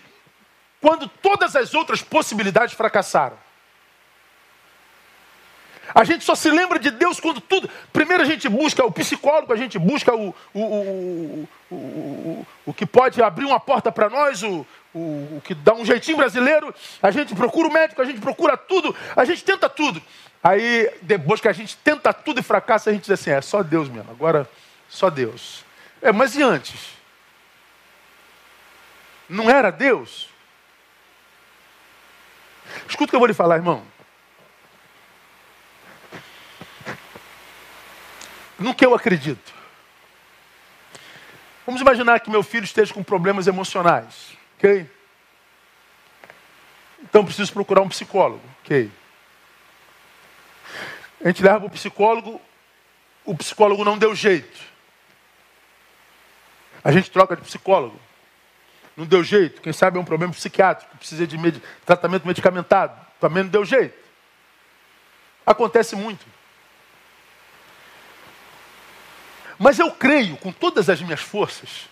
quando todas as outras possibilidades fracassaram. A gente só se lembra de Deus quando tudo. Primeiro a gente busca o psicólogo, a gente busca o, o, o, o, o que pode abrir uma porta para nós, o, o, o que dá um jeitinho brasileiro. A gente procura o médico, a gente procura tudo, a gente tenta tudo. Aí, depois que a gente tenta tudo e fracassa, a gente diz assim: é só Deus mesmo, agora só Deus. É, mas e antes? Não era Deus? Escuta o que eu vou lhe falar, irmão. No que eu acredito. Vamos imaginar que meu filho esteja com problemas emocionais, ok? Então preciso procurar um psicólogo, ok? A gente leva para o psicólogo, o psicólogo não deu jeito. A gente troca de psicólogo. Não deu jeito. Quem sabe é um problema psiquiátrico, precisa de med... tratamento medicamentado. Também não deu jeito. Acontece muito. Mas eu creio, com todas as minhas forças,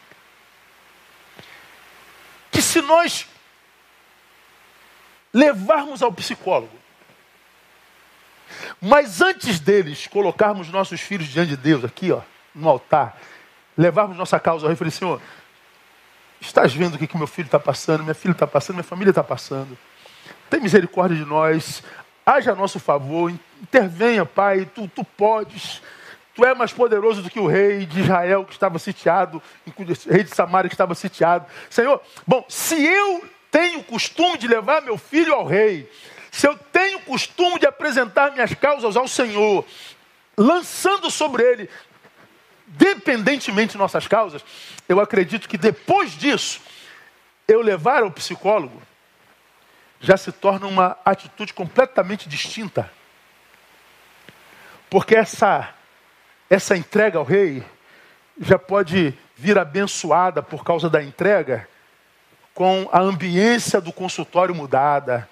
que se nós levarmos ao psicólogo, mas antes deles colocarmos nossos filhos diante de Deus, aqui, ó, no altar, levarmos nossa causa ao rei e falei, Senhor, estás vendo o que, que meu filho está passando, minha filha está passando, minha família está passando. Tem misericórdia de nós, haja a nosso favor, intervenha, Pai, tu, tu podes. Tu é mais poderoso do que o rei de Israel que estava sitiado, o rei de Samaria que estava sitiado. Senhor, bom, se eu tenho o costume de levar meu filho ao rei, se eu tenho o costume de apresentar minhas causas ao Senhor, lançando sobre ele dependentemente de nossas causas, eu acredito que depois disso, eu levar ao psicólogo já se torna uma atitude completamente distinta. Porque essa, essa entrega ao rei já pode vir abençoada por causa da entrega, com a ambiência do consultório mudada,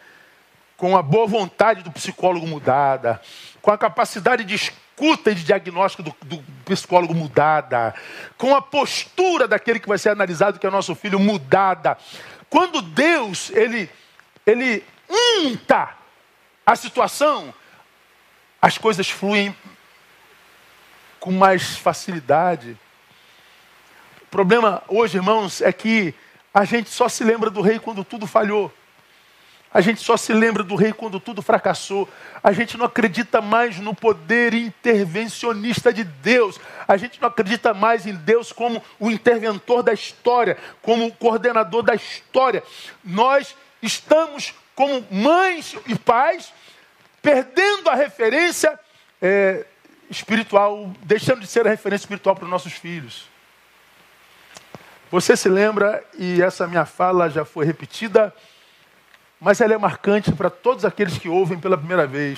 com a boa vontade do psicólogo mudada, com a capacidade de escuta de diagnóstico do, do, psicólogo mudada, com a postura daquele que vai ser analisado, que é nosso filho, mudada. Quando Deus, ele, ele unta a situação, as coisas fluem com mais facilidade. O problema hoje, irmãos, é que A gente só se lembra do rei quando tudo falhou. A gente só se lembra do rei quando tudo fracassou. A gente não acredita mais no poder intervencionista de Deus. A gente não acredita mais em Deus como o interventor da história, como o coordenador da história. Nós estamos, como mães e pais, perdendo a referência é, espiritual, deixando de ser a referência espiritual para os nossos filhos. Você se lembra, e essa minha fala já foi repetida mas ela é marcante para todos aqueles que ouvem pela primeira vez.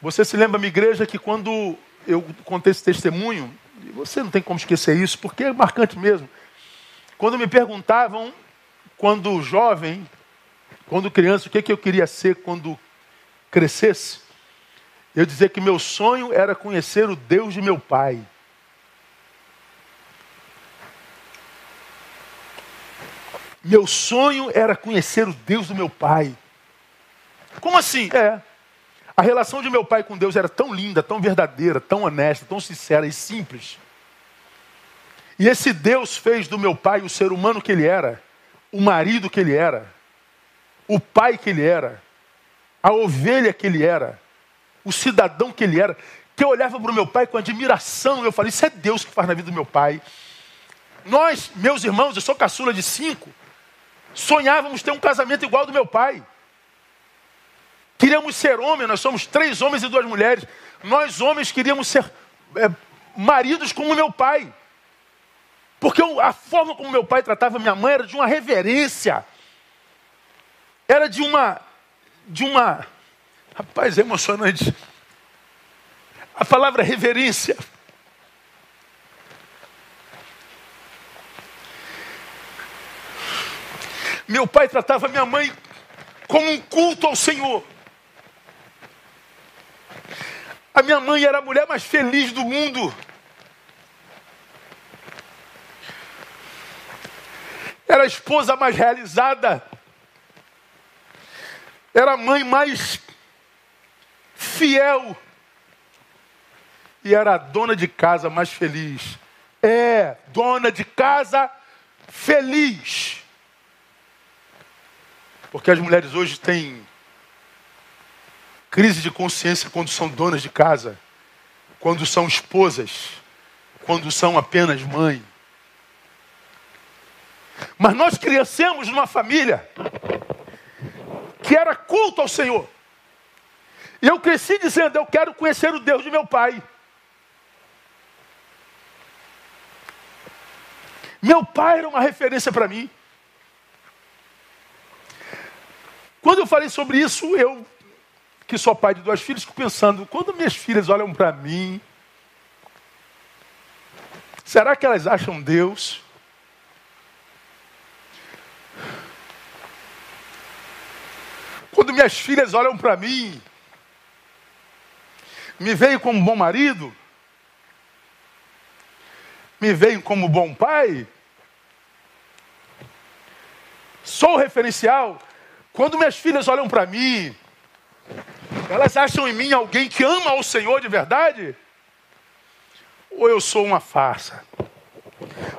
Você se lembra, minha igreja, que quando eu contei esse testemunho, você não tem como esquecer isso, porque é marcante mesmo. Quando me perguntavam, quando jovem, quando criança, o que, que eu queria ser quando crescesse, eu dizia que meu sonho era conhecer o Deus de meu pai. Meu sonho era conhecer o Deus do meu pai. Como assim? É. A relação de meu pai com Deus era tão linda, tão verdadeira, tão honesta, tão sincera e simples. E esse Deus fez do meu pai o ser humano que ele era, o marido que ele era, o pai que ele era, a ovelha que ele era, o cidadão que ele era, que eu olhava para o meu pai com admiração. Eu falei: Isso é Deus que faz na vida do meu pai. Nós, meus irmãos, eu sou caçula de cinco. Sonhávamos ter um casamento igual ao do meu pai. Queríamos ser homens, nós somos três homens e duas mulheres. Nós, homens, queríamos ser é, maridos como meu pai. Porque eu, a forma como meu pai tratava minha mãe era de uma reverência. Era de uma. De uma. Rapaz, é emocionante. A palavra reverência Meu pai tratava minha mãe como um culto ao Senhor. A minha mãe era a mulher mais feliz do mundo. Era a esposa mais realizada. Era a mãe mais fiel. E era a dona de casa mais feliz. É, dona de casa feliz. Porque as mulheres hoje têm crise de consciência quando são donas de casa, quando são esposas, quando são apenas mãe. Mas nós crescemos numa família que era culto ao Senhor. E eu cresci dizendo: Eu quero conhecer o Deus de meu pai. Meu pai era uma referência para mim. Quando eu falei sobre isso, eu, que sou pai de duas filhas, fico pensando, quando minhas filhas olham para mim, será que elas acham Deus? Quando minhas filhas olham para mim, me veem como bom marido? Me veem como bom pai? Sou referencial? Quando minhas filhas olham para mim, elas acham em mim alguém que ama ao Senhor de verdade? Ou eu sou uma farsa?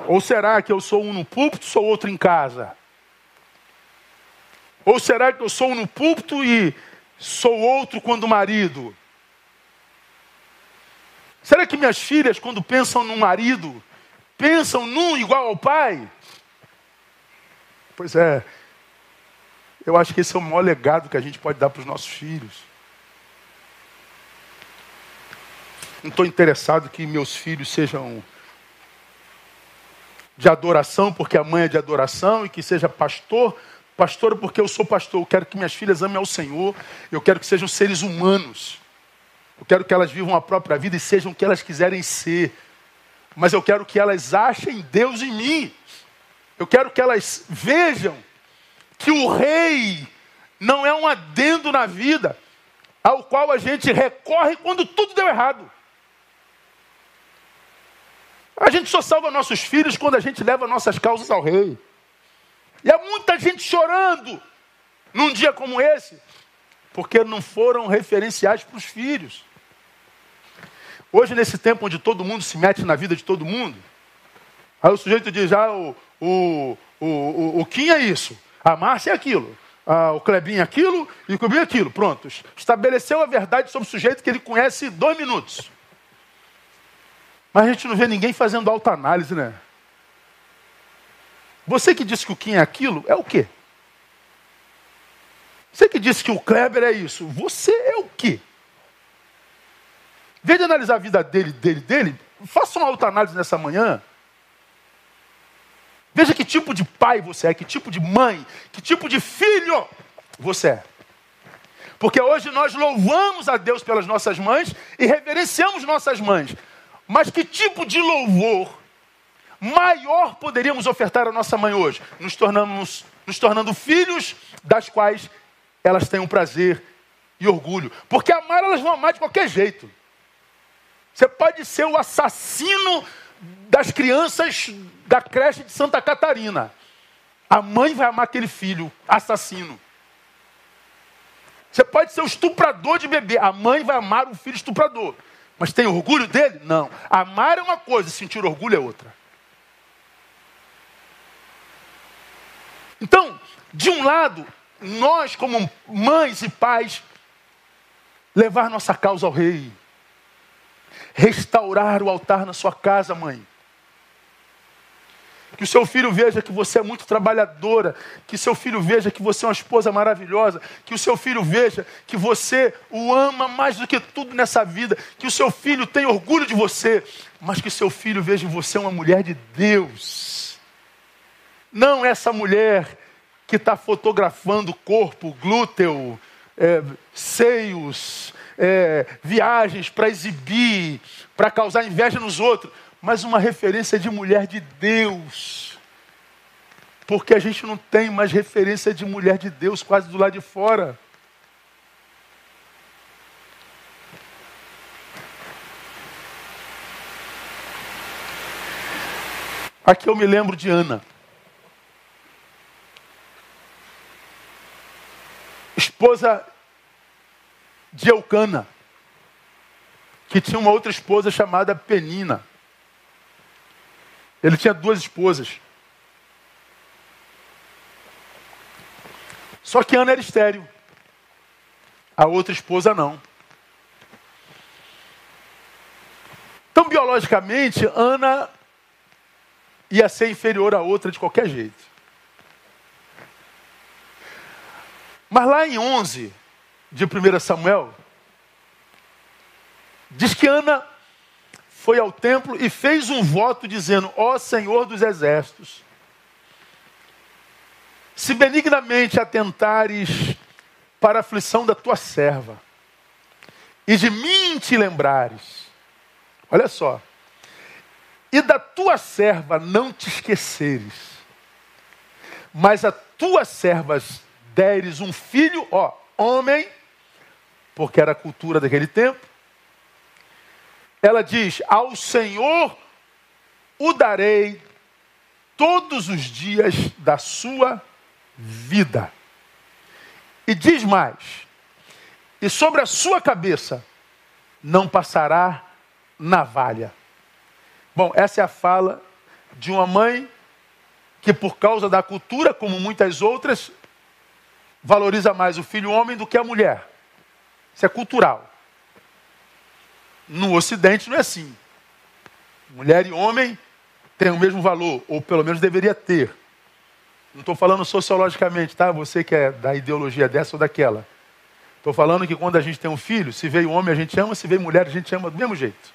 Ou será que eu sou um no púlpito, sou outro em casa? Ou será que eu sou um no púlpito e sou outro quando marido? Será que minhas filhas, quando pensam no marido, pensam num igual ao pai? Pois é, eu acho que esse é o maior legado que a gente pode dar para os nossos filhos. Não estou interessado que meus filhos sejam de adoração, porque a mãe é de adoração, e que seja pastor, pastor porque eu sou pastor. Eu quero que minhas filhas amem ao Senhor, eu quero que sejam seres humanos. Eu quero que elas vivam a própria vida e sejam o que elas quiserem ser. Mas eu quero que elas achem Deus em mim. Eu quero que elas vejam que o rei não é um adendo na vida ao qual a gente recorre quando tudo deu errado. A gente só salva nossos filhos quando a gente leva nossas causas ao rei. E há muita gente chorando num dia como esse, porque não foram referenciais para os filhos. Hoje, nesse tempo onde todo mundo se mete na vida de todo mundo, aí o sujeito diz: ah, o, o, o, o, o Kim é isso, a Márcia é aquilo, a, o Clebinho é aquilo e o Cubinho é aquilo. Pronto. Estabeleceu a verdade sobre o sujeito que ele conhece em dois minutos. Mas a gente não vê ninguém fazendo autoanálise, né? Você que disse que o Kim é aquilo, é o quê? Você que disse que o Kleber é isso, você é o quê? Vem de analisar a vida dele, dele, dele, faça uma autoanálise nessa manhã. Veja que tipo de pai você é, que tipo de mãe, que tipo de filho você é. Porque hoje nós louvamos a Deus pelas nossas mães e reverenciamos nossas mães. Mas que tipo de louvor maior poderíamos ofertar à nossa mãe hoje? Nos tornamos, nos tornando filhos das quais elas têm um prazer e orgulho. Porque amar elas vão amar de qualquer jeito. Você pode ser o assassino das crianças da creche de Santa Catarina. A mãe vai amar aquele filho assassino. Você pode ser o estuprador de bebê. A mãe vai amar o filho estuprador. Mas tem orgulho dele? Não. Amar é uma coisa, sentir orgulho é outra. Então, de um lado, nós, como mães e pais, levar nossa causa ao rei, restaurar o altar na sua casa, mãe. Que o seu filho veja que você é muito trabalhadora. Que seu filho veja que você é uma esposa maravilhosa. Que o seu filho veja que você o ama mais do que tudo nessa vida. Que o seu filho tenha orgulho de você. Mas que o seu filho veja em você uma mulher de Deus. Não essa mulher que está fotografando corpo, glúteo, é, seios, é, viagens para exibir, para causar inveja nos outros mas uma referência de mulher de Deus. Porque a gente não tem mais referência de mulher de Deus quase do lado de fora. Aqui eu me lembro de Ana. Esposa de Eucana, que tinha uma outra esposa chamada Penina. Ele tinha duas esposas. Só que Ana era estéreo. A outra esposa não. Então, biologicamente, Ana ia ser inferior à outra de qualquer jeito. Mas lá em 11 de 1 Samuel, diz que Ana foi ao templo e fez um voto dizendo: Ó oh, Senhor dos exércitos, se benignamente atentares para a aflição da tua serva, e de mim te lembrares, olha só, e da tua serva não te esqueceres, mas a tuas servas deres um filho, ó, homem, porque era a cultura daquele tempo, ela diz: Ao Senhor o darei todos os dias da sua vida. E diz mais: E sobre a sua cabeça não passará navalha. Bom, essa é a fala de uma mãe que, por causa da cultura, como muitas outras, valoriza mais o filho homem do que a mulher. Isso é cultural. No Ocidente não é assim. Mulher e homem têm o mesmo valor, ou pelo menos deveria ter. Não estou falando sociologicamente, tá? Você que é da ideologia dessa ou daquela. Estou falando que quando a gente tem um filho, se veio homem a gente ama, se veio mulher a gente ama do mesmo jeito.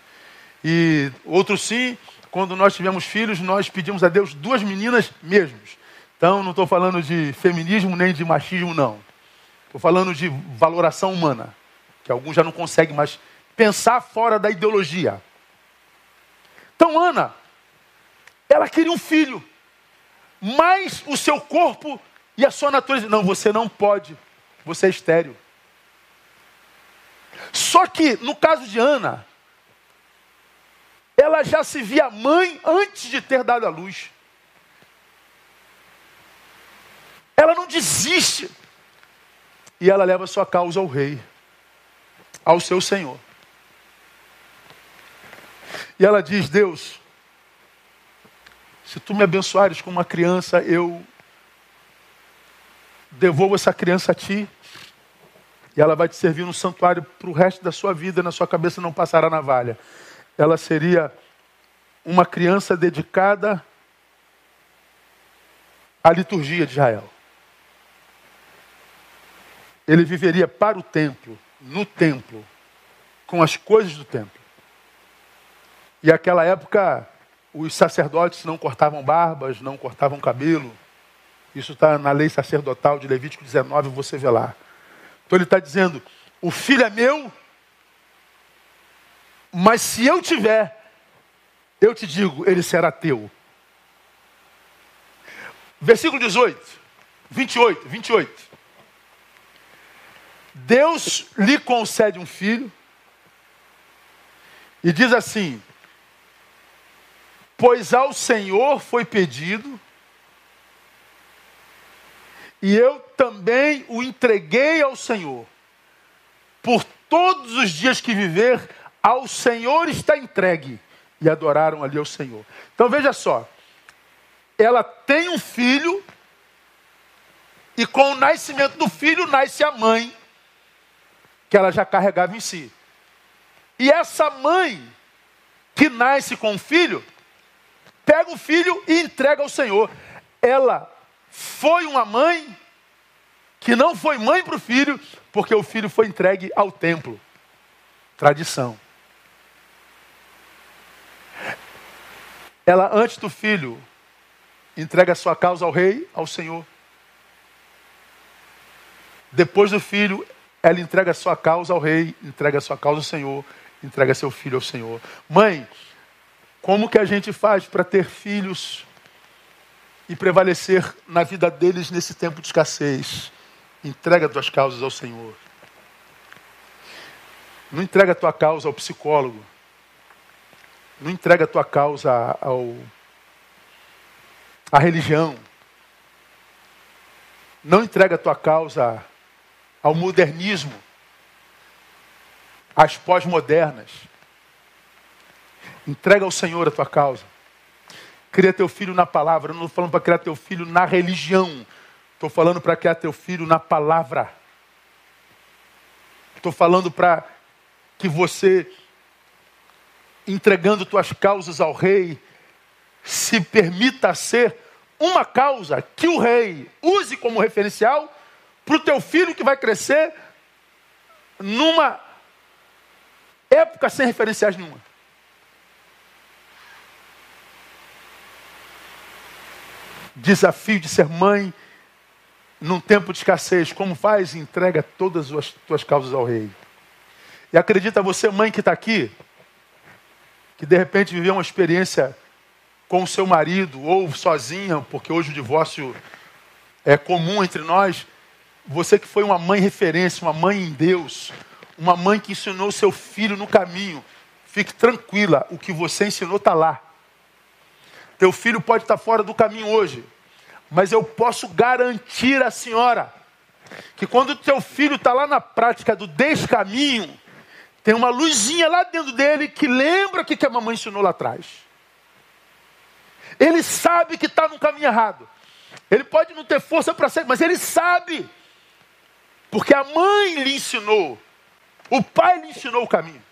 E outro sim, quando nós tivemos filhos, nós pedimos a Deus duas meninas mesmos. Então não estou falando de feminismo nem de machismo, não. Estou falando de valoração humana, que alguns já não conseguem mais pensar fora da ideologia. Então, Ana, ela queria um filho, mas o seu corpo e a sua natureza. Não, você não pode, você é estéreo. Só que, no caso de Ana, ela já se via mãe antes de ter dado a luz. Ela não desiste. E ela leva sua causa ao rei, ao seu Senhor. E ela diz: Deus, Se tu me abençoares com uma criança, eu devolvo essa criança a ti. E ela vai te servir no santuário para o resto da sua vida, na sua cabeça não passará navalha. Ela seria uma criança dedicada à liturgia de Israel. Ele viveria para o templo, no templo, com as coisas do templo. E naquela época, os sacerdotes não cortavam barbas, não cortavam cabelo. Isso está na lei sacerdotal de Levítico 19, você vê lá. Então ele está dizendo: o filho é meu, mas se eu tiver, eu te digo, ele será teu. Versículo 18, 28, 28. Deus lhe concede um filho e diz assim: Pois ao Senhor foi pedido, e eu também o entreguei ao Senhor. Por todos os dias que viver, ao Senhor está entregue. E adoraram ali ao Senhor. Então veja só, ela tem um filho, e com o nascimento do filho nasce a mãe, que ela já carregava em si. E essa mãe que nasce com o filho, pega o filho e entrega ao Senhor. Ela foi uma mãe que não foi mãe para o filho, porque o filho foi entregue ao templo. Tradição. Ela, antes do filho, entrega a sua causa ao rei, ao Senhor. Depois do filho, ela entrega a sua causa ao rei, entrega a sua causa ao Senhor, entrega seu filho ao Senhor. Mãe, como que a gente faz para ter filhos e prevalecer na vida deles nesse tempo de escassez? Entrega tuas causas ao Senhor. Não entrega a tua causa ao psicólogo. Não entrega a tua causa ao à religião. Não entrega a tua causa ao modernismo, às pós-modernas. Entrega ao Senhor a tua causa. Cria teu filho na palavra. Eu não estou falando para criar teu filho na religião. Estou falando para criar teu filho na palavra. Estou falando para que você, entregando tuas causas ao rei, se permita ser uma causa que o rei use como referencial para o teu filho que vai crescer numa época sem referenciais nenhuma. Desafio de ser mãe num tempo de escassez. Como faz? Entrega todas as tuas causas ao rei. E acredita você, mãe que está aqui, que de repente viveu uma experiência com o seu marido ou sozinha, porque hoje o divórcio é comum entre nós. Você que foi uma mãe referência, uma mãe em Deus, uma mãe que ensinou seu filho no caminho, fique tranquila, o que você ensinou está lá. Teu filho pode estar fora do caminho hoje, mas eu posso garantir à senhora que quando teu filho está lá na prática do descaminho, tem uma luzinha lá dentro dele que lembra o que a mamãe ensinou lá atrás. Ele sabe que está no caminho errado. Ele pode não ter força para ser, mas ele sabe. Porque a mãe lhe ensinou, o pai lhe ensinou o caminho.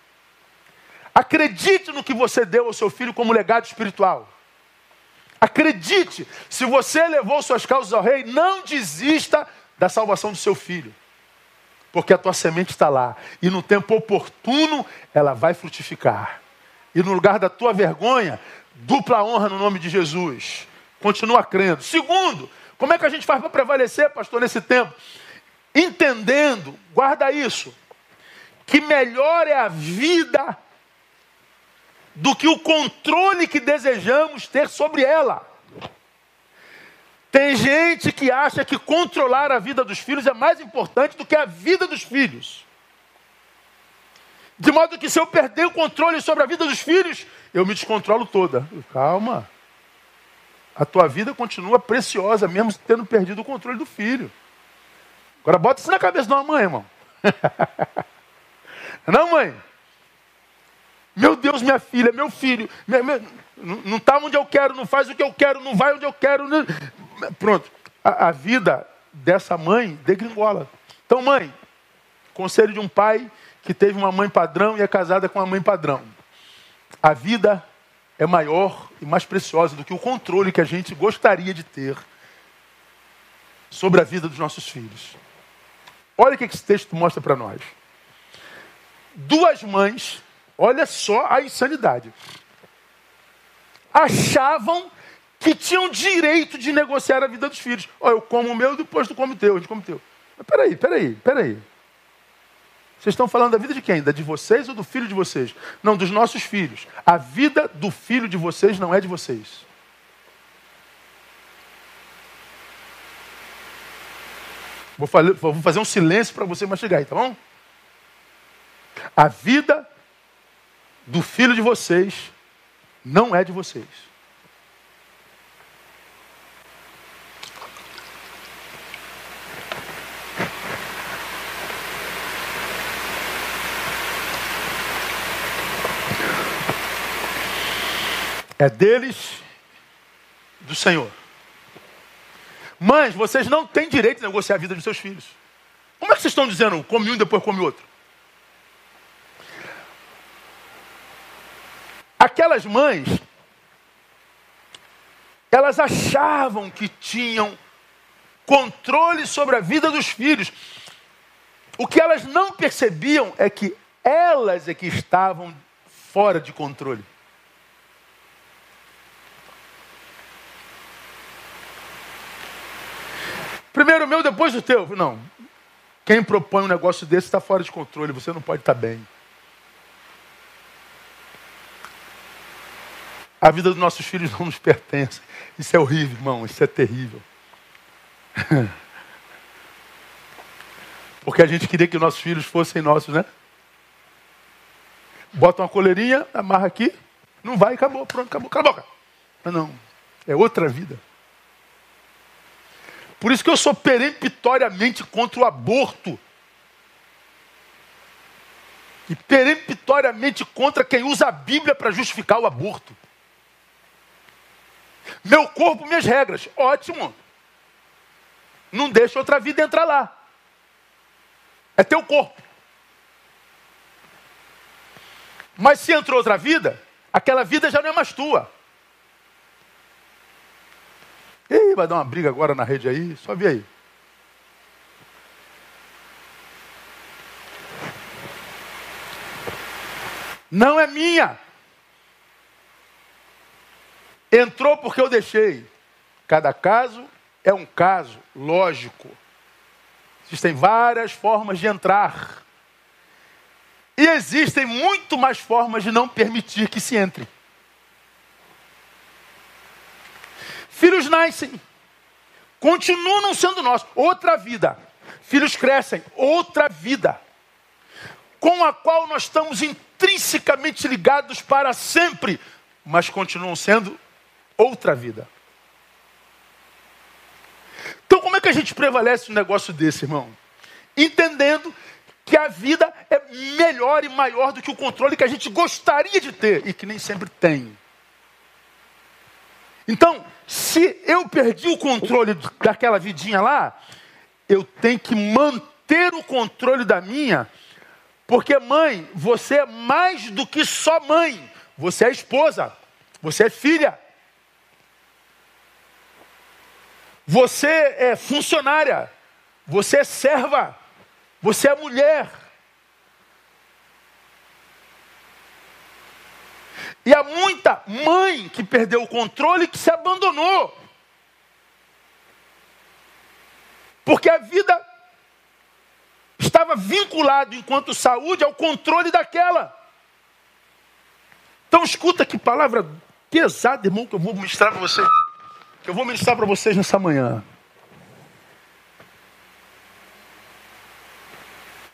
Acredite no que você deu ao seu filho como legado espiritual. Acredite, se você levou suas causas ao rei, não desista da salvação do seu filho. Porque a tua semente está lá. E no tempo oportuno, ela vai frutificar. E no lugar da tua vergonha, dupla honra no nome de Jesus. Continua crendo. Segundo, como é que a gente faz para prevalecer, pastor, nesse tempo? entendendo, guarda isso, que melhor é a vida do que o controle que desejamos ter sobre ela. Tem gente que acha que controlar a vida dos filhos é mais importante do que a vida dos filhos. De modo que se eu perder o controle sobre a vida dos filhos, eu me descontrolo toda. Calma. A tua vida continua preciosa, mesmo tendo perdido o controle do filho. Agora bota isso na cabeça uma mãe, irmão. (laughs) Não, mãe? Meu Deus, minha filha, meu filho, minha, minha, não está onde eu quero, não faz o que eu quero, não vai onde eu quero. Não... Pronto. A, a vida dessa mãe degringola. Então, mãe, conselho de um pai que teve uma mãe padrão e é casada com uma mãe padrão. A vida é maior e mais preciosa do que o controle que a gente gostaria de ter sobre a vida dos nossos filhos. Olha o que esse texto mostra para nós. Duas mães, olha só a insanidade, achavam que tinham direito de negociar a vida dos filhos. Olha, eu como o meu, depois tu come o teu, a gente come o teu. Mas peraí, peraí, peraí. Vocês estão falando da vida de quem? Da de vocês ou do filho de vocês? Não, dos nossos filhos. A vida do filho de vocês não é de vocês. Vou, fazer um silêncio para você mastigar aí, tá bom? A vida do filho de vocês não é de vocês. É deles, do Senhor. Mães, vocês não têm direito de negociar a vida dos seus filhos. Como é que vocês estão dizendo, come um e depois come outro? Aquelas mães, elas achavam que tinham controle sobre a vida dos filhos. O que elas não percebiam é que elas é que estavam fora de controle. Primeiro o meu, depois o teu. Não. Quem propõe um negócio desse está fora de controle. Você não pode estar bem. A vida dos nossos filhos não nos pertence. Isso é horrível, irmão. Isso é terrível. Porque a gente queria que nossos filhos fossem nossos, né? Bota uma coleirinha, amarra aqui, não vai, acabou, pronto, acabou, cala a boca. Mas não, é outra vida. Por isso que eu sou peremptoriamente contra o aborto. E peremptoriamente contra quem usa a Bíblia para justificar o aborto. Meu corpo, minhas regras. Ótimo. Não deixa outra vida entrar lá. É teu corpo. Mas se entrou outra vida, aquela vida já não é mais tua. Ih, vai dar uma briga agora na rede aí, só vê aí. Não é minha. Entrou porque eu deixei. Cada caso é um caso, lógico. Existem várias formas de entrar. E existem muito mais formas de não permitir que se entre. Filhos nascem, continuam sendo nossos, outra vida. Filhos crescem, outra vida, com a qual nós estamos intrinsecamente ligados para sempre, mas continuam sendo outra vida. Então, como é que a gente prevalece um negócio desse, irmão? Entendendo que a vida é melhor e maior do que o controle que a gente gostaria de ter e que nem sempre tem. Então, se eu perdi o controle daquela vidinha lá, eu tenho que manter o controle da minha, porque mãe, você é mais do que só mãe. Você é esposa, você é filha. Você é funcionária, você é serva, você é mulher. E há muita mãe que perdeu o controle e que se abandonou. Porque a vida estava vinculada, enquanto saúde, ao controle daquela. Então escuta que palavra pesada, irmão, que eu vou ministrar para vocês. Que eu vou ministrar para vocês nessa manhã.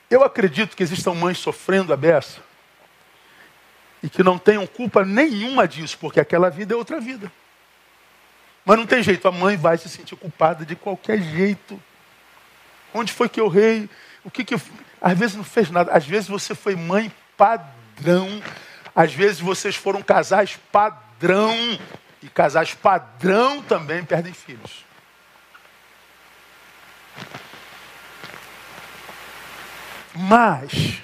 Eu acredito que existam mães sofrendo a beça e que não tenham culpa nenhuma disso, porque aquela vida é outra vida. Mas não tem jeito, a mãe vai se sentir culpada de qualquer jeito. Onde foi que eu rei? O que que eu... Às vezes não fez nada. Às vezes você foi mãe padrão. Às vezes vocês foram casais padrão, e casais padrão também perdem filhos. Mas,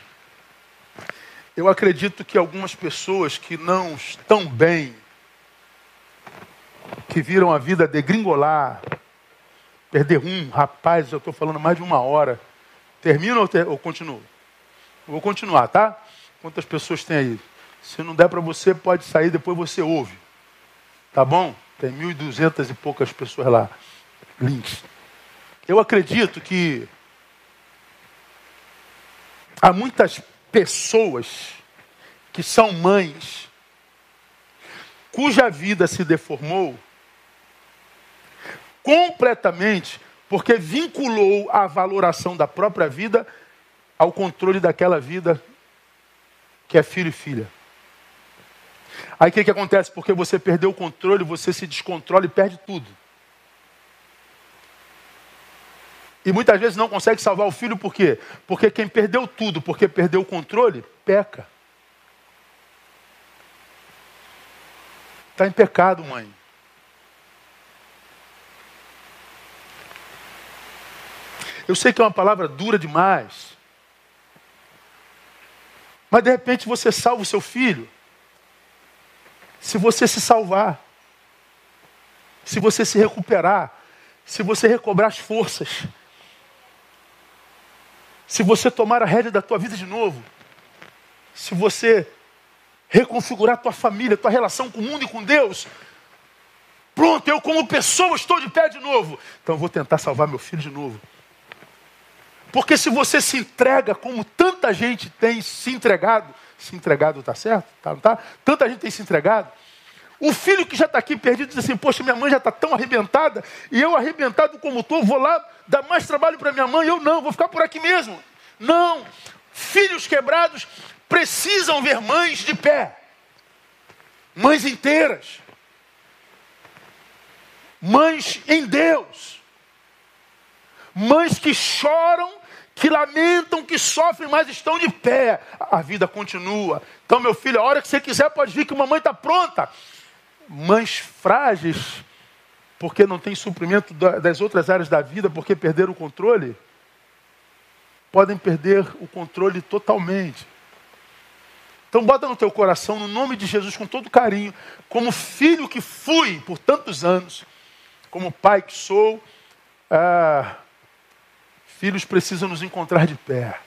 eu acredito que algumas pessoas que não estão bem, que viram a vida degringolar, perder um, rapaz, eu estou falando mais de uma hora. Termina ou, ter, ou continuo? vou continuar, tá? Quantas pessoas tem aí? Se não der para você, pode sair, depois você ouve. Tá bom? Tem 1.200 e poucas pessoas lá. Links. Eu acredito que há muitas pessoas que são mães cuja vida se deformou completamente porque vinculou a valoração da própria vida ao controle daquela vida que é filho e filha. Aí o que, que acontece? Porque você perdeu o controle, você se descontrola e perde tudo. E muitas vezes não consegue salvar o filho por quê? Porque quem perdeu tudo, porque perdeu o controle, peca. Está em pecado, mãe. Eu sei que é uma palavra dura demais. Mas de repente você salva o seu filho. Se você se salvar. Se você se recuperar. Se você recobrar as forças. Se você tomar a rédea da tua vida de novo. Se você reconfigurar tua família, tua relação com o mundo e com Deus. Pronto, eu como pessoa estou de pé de novo. Então vou tentar salvar meu filho de novo. Porque se você se entrega como tanta gente tem se entregado, se entregado está certo? Tá, não tá? Tanta gente tem se entregado. O filho que já está aqui perdido diz assim: Poxa, minha mãe já está tão arrebentada, e eu arrebentado como estou, vou lá dar mais trabalho para minha mãe. Eu não, vou ficar por aqui mesmo. Não. Filhos quebrados precisam ver mães de pé, mães inteiras, mães em Deus, mães que choram que lamentam, que sofrem, mas estão de pé. A vida continua. Então, meu filho, a hora que você quiser, pode vir que mamãe está pronta. Mães frágeis, porque não tem suprimento das outras áreas da vida, porque perderam o controle, podem perder o controle totalmente. Então bota no teu coração, no nome de Jesus, com todo carinho, como filho que fui por tantos anos, como pai que sou, ah, Filhos precisam nos encontrar de pé.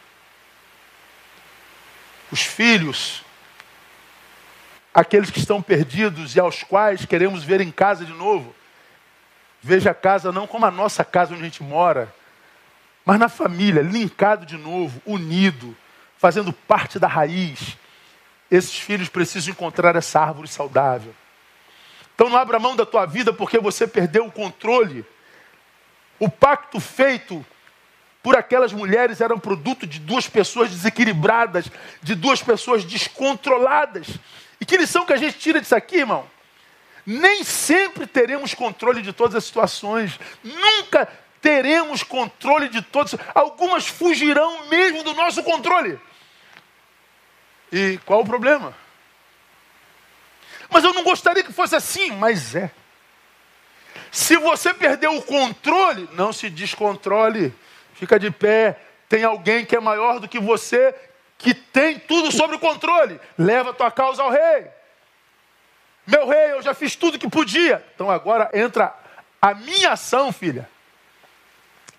Os filhos, aqueles que estão perdidos e aos quais queremos ver em casa de novo. Veja a casa não como a nossa casa onde a gente mora, mas na família, linkado de novo, unido, fazendo parte da raiz. Esses filhos precisam encontrar essa árvore saudável. Então não abra mão da tua vida porque você perdeu o controle. O pacto feito por aquelas mulheres eram produto de duas pessoas desequilibradas, de duas pessoas descontroladas. E que lição que a gente tira disso aqui, irmão? Nem sempre teremos controle de todas as situações. Nunca teremos controle de todas. Algumas fugirão mesmo do nosso controle. E qual o problema? Mas eu não gostaria que fosse assim, mas é. Se você perdeu o controle, não se descontrole. Fica de pé. Tem alguém que é maior do que você, que tem tudo sob o controle. Leva tua causa ao rei. Meu rei, eu já fiz tudo que podia. Então agora entra a minha ação, filha.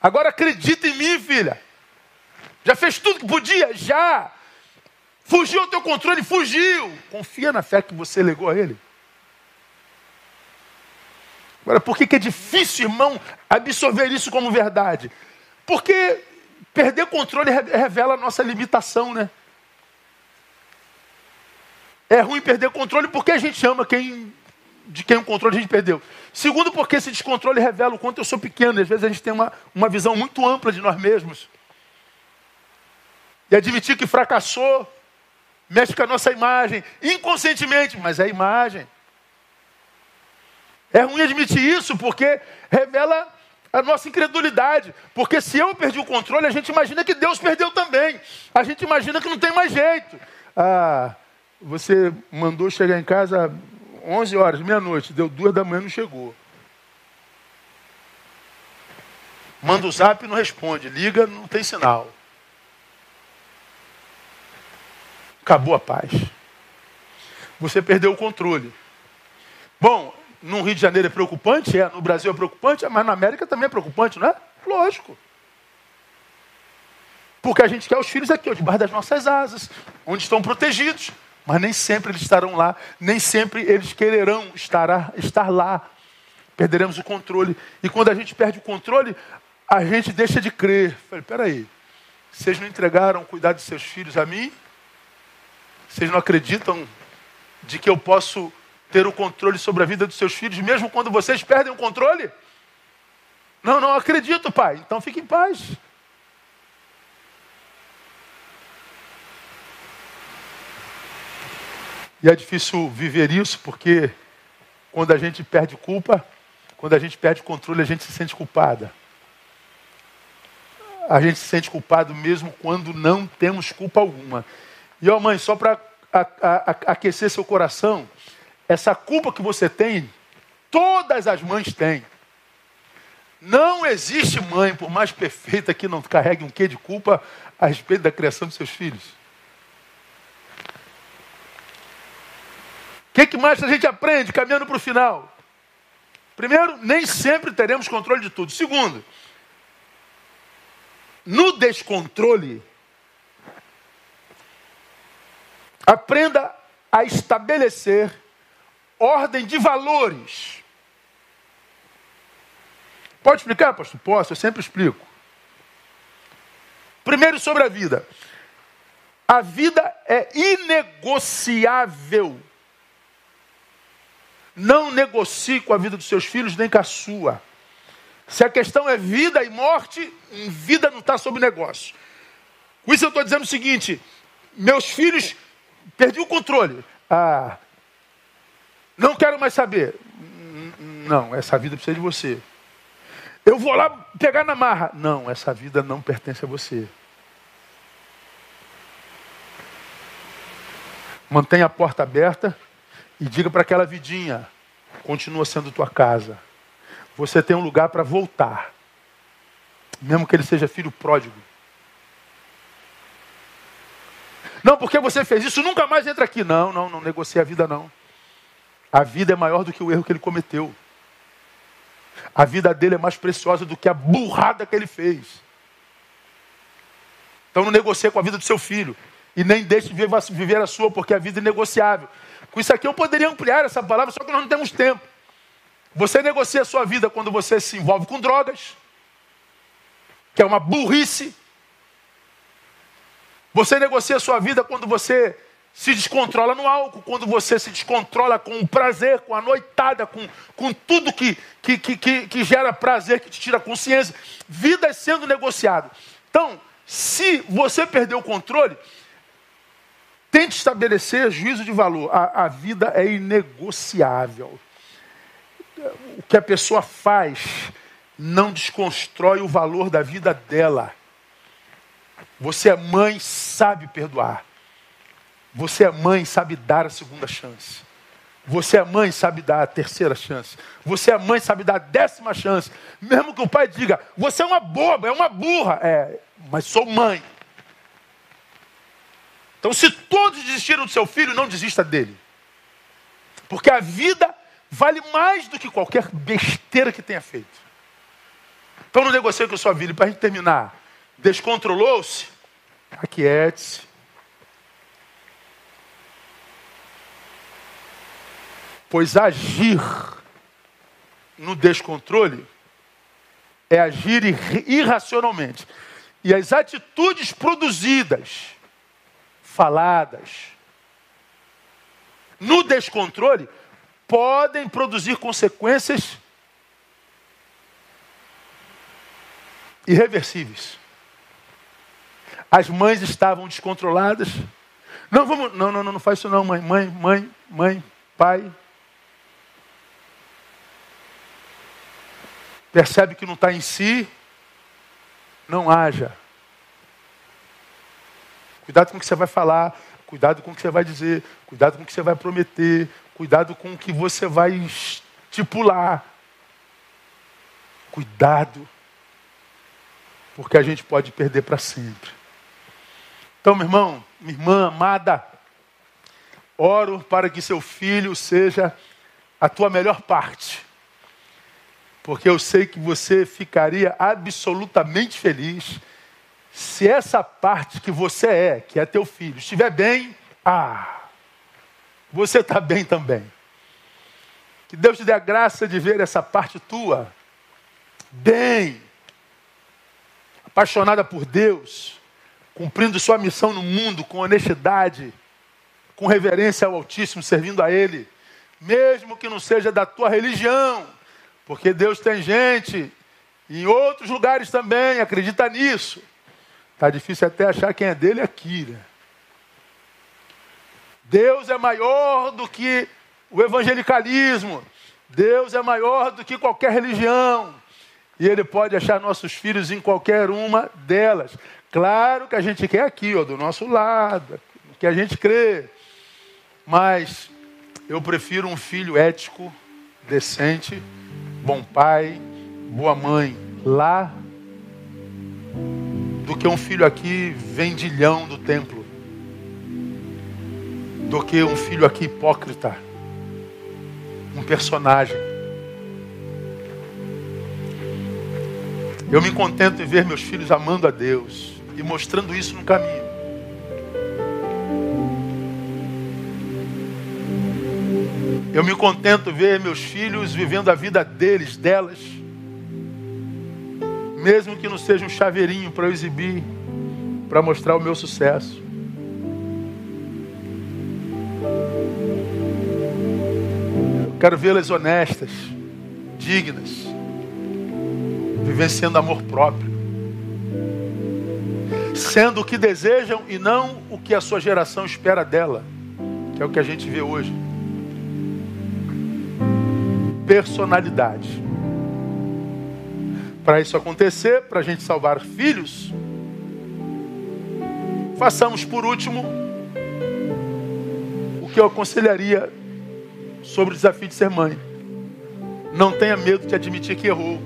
Agora acredita em mim, filha. Já fez tudo que podia? Já. Fugiu ao teu controle? Fugiu. Confia na fé que você legou a ele. Agora, por que, que é difícil, irmão, absorver isso como verdade? Porque perder controle revela a nossa limitação, né? É ruim perder controle porque a gente ama quem, de quem o controle a gente perdeu. Segundo, porque esse descontrole revela o quanto eu sou pequeno. Às vezes a gente tem uma, uma visão muito ampla de nós mesmos. E admitir que fracassou mexe com a nossa imagem, inconscientemente, mas é a imagem. É ruim admitir isso porque revela a nossa incredulidade. Porque se eu perdi o controle, a gente imagina que Deus perdeu também. A gente imagina que não tem mais jeito. Ah, você mandou chegar em casa 11 horas, meia-noite, deu duas da manhã não chegou. Manda o zap não responde, liga, não tem sinal. Acabou a paz. Você perdeu o controle. Bom, no Rio de Janeiro é preocupante, é, no Brasil é preocupante, mas na América também é preocupante, não é? Lógico. Porque a gente quer os filhos aqui, debaixo das nossas asas, onde estão protegidos. Mas nem sempre eles estarão lá, nem sempre eles quererão estar, estar lá. Perderemos o controle. E quando a gente perde o controle, a gente deixa de crer. Falei, peraí, vocês não entregaram o cuidado de seus filhos a mim? Vocês não acreditam de que eu posso ter o controle sobre a vida dos seus filhos, mesmo quando vocês perdem o controle? Não, não acredito, pai. Então fique em paz. E é difícil viver isso porque quando a gente perde culpa, quando a gente perde controle, a gente se sente culpada. A gente se sente culpado mesmo quando não temos culpa alguma. E ó mãe, só para aquecer seu coração, essa culpa que você tem, todas as mães têm. Não existe mãe, por mais perfeita que não carregue um quê de culpa a respeito da criação dos seus filhos. que, que mais a gente aprende caminhando para o final? Primeiro, nem sempre teremos controle de tudo. Segundo, no descontrole, aprenda a estabelecer ordem de valores. Pode explicar, pastor? Posso, eu sempre explico. Primeiro, sobre a vida. A vida é inegociável. Não negocie com a vida dos seus filhos nem com a sua. Se a questão é vida e morte, vida não está sob negócio. Com isso eu estou dizendo o seguinte: meus filhos, perdi o controle. Ah, não quero mais saber. Não, essa vida precisa de você. Eu vou lá pegar na marra. Não, essa vida não pertence a você. Mantenha a porta aberta e diga para aquela vidinha: continua sendo tua casa. Você tem um lugar para voltar, mesmo que ele seja filho pródigo. Não, porque você fez isso, nunca mais entra aqui. Não, não, não negocie a vida, não. A vida é maior do que o erro que ele cometeu. A vida dele é mais preciosa do que a burrada que ele fez. Então não negocie com a vida do seu filho. E nem deixe de viver a sua, porque a vida é negociável. Com isso aqui eu poderia ampliar essa palavra, só que nós não temos tempo. Você negocia a sua vida quando você se envolve com drogas, que é uma burrice. Você negocia a sua vida quando você se descontrola no álcool, quando você se descontrola com o prazer, com a noitada, com, com tudo que, que, que, que gera prazer, que te tira consciência. Vida sendo negociado. Então, se você perder o controle, Tente estabelecer juízo de valor. A, a vida é inegociável. O que a pessoa faz não desconstrói o valor da vida dela. Você é mãe, sabe perdoar. Você é mãe, sabe dar a segunda chance. Você é mãe, sabe dar a terceira chance. Você é mãe, sabe dar a décima chance. Mesmo que o pai diga, você é uma boba, é uma burra. É, mas sou mãe. Então, se todos desistiram do seu filho, não desista dele. Porque a vida vale mais do que qualquer besteira que tenha feito. Então, não negocie com a sua vida. E para a gente terminar, descontrolou-se? Aquiete-se. Pois agir no descontrole é agir irracionalmente. E as atitudes produzidas faladas, no descontrole, podem produzir consequências irreversíveis. As mães estavam descontroladas. Não, vamos, não, não, não faz isso não, mãe, mãe, mãe, mãe, pai. Percebe que não está em si, não haja. Cuidado com o que você vai falar. Cuidado com o que você vai dizer, cuidado com o que você vai prometer, cuidado com o que você vai estipular. Cuidado, porque a gente pode perder para sempre. Então, meu irmão, minha irmã amada, oro para que seu filho seja a tua melhor parte. Porque eu sei que você ficaria absolutamente feliz se essa parte que você é, que é teu filho, estiver bem, ah, você está bem também. Que Deus te dê a graça de ver essa parte tua bem, apaixonada por Deus, cumprindo sua missão no mundo com honestidade, com reverência ao Altíssimo, servindo a Ele, mesmo que não seja da tua religião, porque Deus tem gente em outros lugares também, acredita nisso. Está difícil até achar quem é dele aqui. Né? Deus é maior do que o evangelicalismo. Deus é maior do que qualquer religião. E Ele pode achar nossos filhos em qualquer uma delas. Claro que a gente quer aqui, ó, do nosso lado, que a gente crê. Mas eu prefiro um filho ético, decente, bom pai, boa mãe lá do que um filho aqui vendilhão do templo, do que um filho aqui hipócrita, um personagem. Eu me contento em ver meus filhos amando a Deus e mostrando isso no caminho. Eu me contento ver meus filhos vivendo a vida deles, delas mesmo que não seja um chaveirinho para eu exibir, para mostrar o meu sucesso. Eu quero vê-las honestas, dignas, vivenciando amor próprio, sendo o que desejam e não o que a sua geração espera dela, que é o que a gente vê hoje. Personalidade. Para isso acontecer, para a gente salvar filhos, façamos por último o que eu aconselharia sobre o desafio de ser mãe. Não tenha medo de admitir que errou.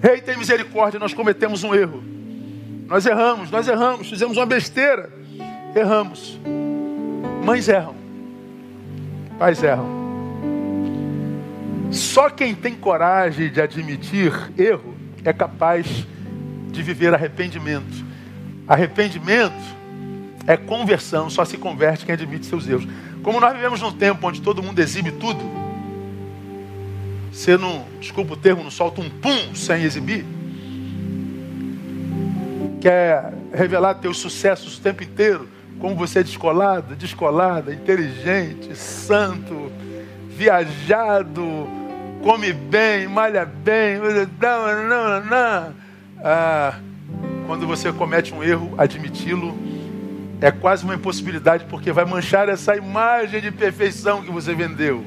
Rei, tem misericórdia, nós cometemos um erro. Nós erramos, nós erramos, fizemos uma besteira. Erramos. Mães erram. Pais erram. Só quem tem coragem de admitir erro é capaz de viver arrependimento. Arrependimento é conversão, só se converte quem admite seus erros. Como nós vivemos num tempo onde todo mundo exibe tudo, você não, desculpa o termo, não solta um pum sem exibir. Quer revelar teus sucessos o tempo inteiro, como você é descolado, descolada, inteligente, santo, viajado, come bem, malha bem, ah, quando você comete um erro, admiti-lo é quase uma impossibilidade, porque vai manchar essa imagem de perfeição que você vendeu.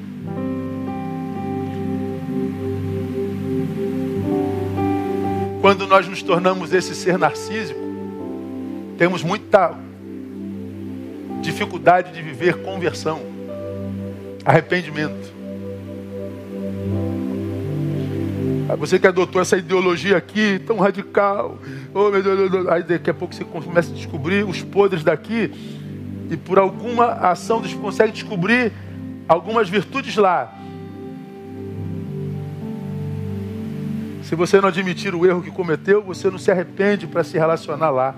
Quando nós nos tornamos esse ser narcísico, temos muita dificuldade de viver conversão, arrependimento. Você que adotou essa ideologia aqui tão radical, oh, meu Deus, aí daqui a pouco você começa a descobrir os podres daqui, e por alguma ação você consegue descobrir algumas virtudes lá. Se você não admitir o erro que cometeu, você não se arrepende para se relacionar lá.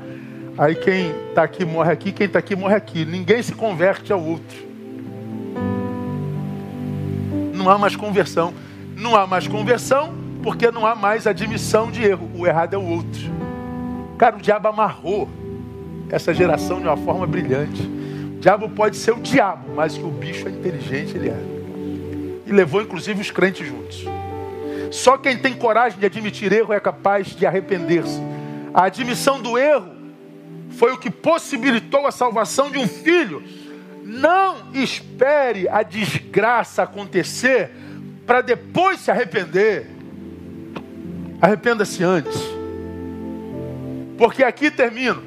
Aí quem está aqui morre aqui, quem está aqui morre aqui. Ninguém se converte ao outro. Não há mais conversão. Não há mais conversão, porque não há mais admissão de erro. O errado é o outro. Cara, o diabo amarrou essa geração de uma forma brilhante. O diabo pode ser o diabo, mas que o bicho é inteligente, ele é. E levou inclusive os crentes juntos. Só quem tem coragem de admitir erro é capaz de arrepender-se. A admissão do erro foi o que possibilitou a salvação de um filho. Não espere a desgraça acontecer para depois se arrepender. Arrependa-se antes. Porque aqui termino.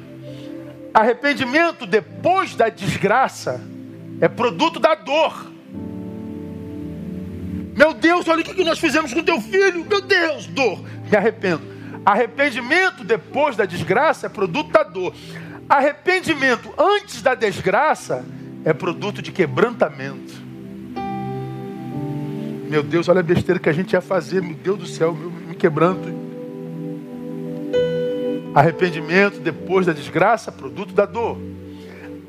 Arrependimento depois da desgraça é produto da dor. Meu Deus, olha o que nós fizemos com teu filho. Meu Deus, dor. Me arrependo. Arrependimento depois da desgraça é produto da dor. Arrependimento antes da desgraça é produto de quebrantamento. Meu Deus, olha a besteira que a gente ia fazer. Meu Deus do céu, me quebranto. Arrependimento depois da desgraça, produto da dor.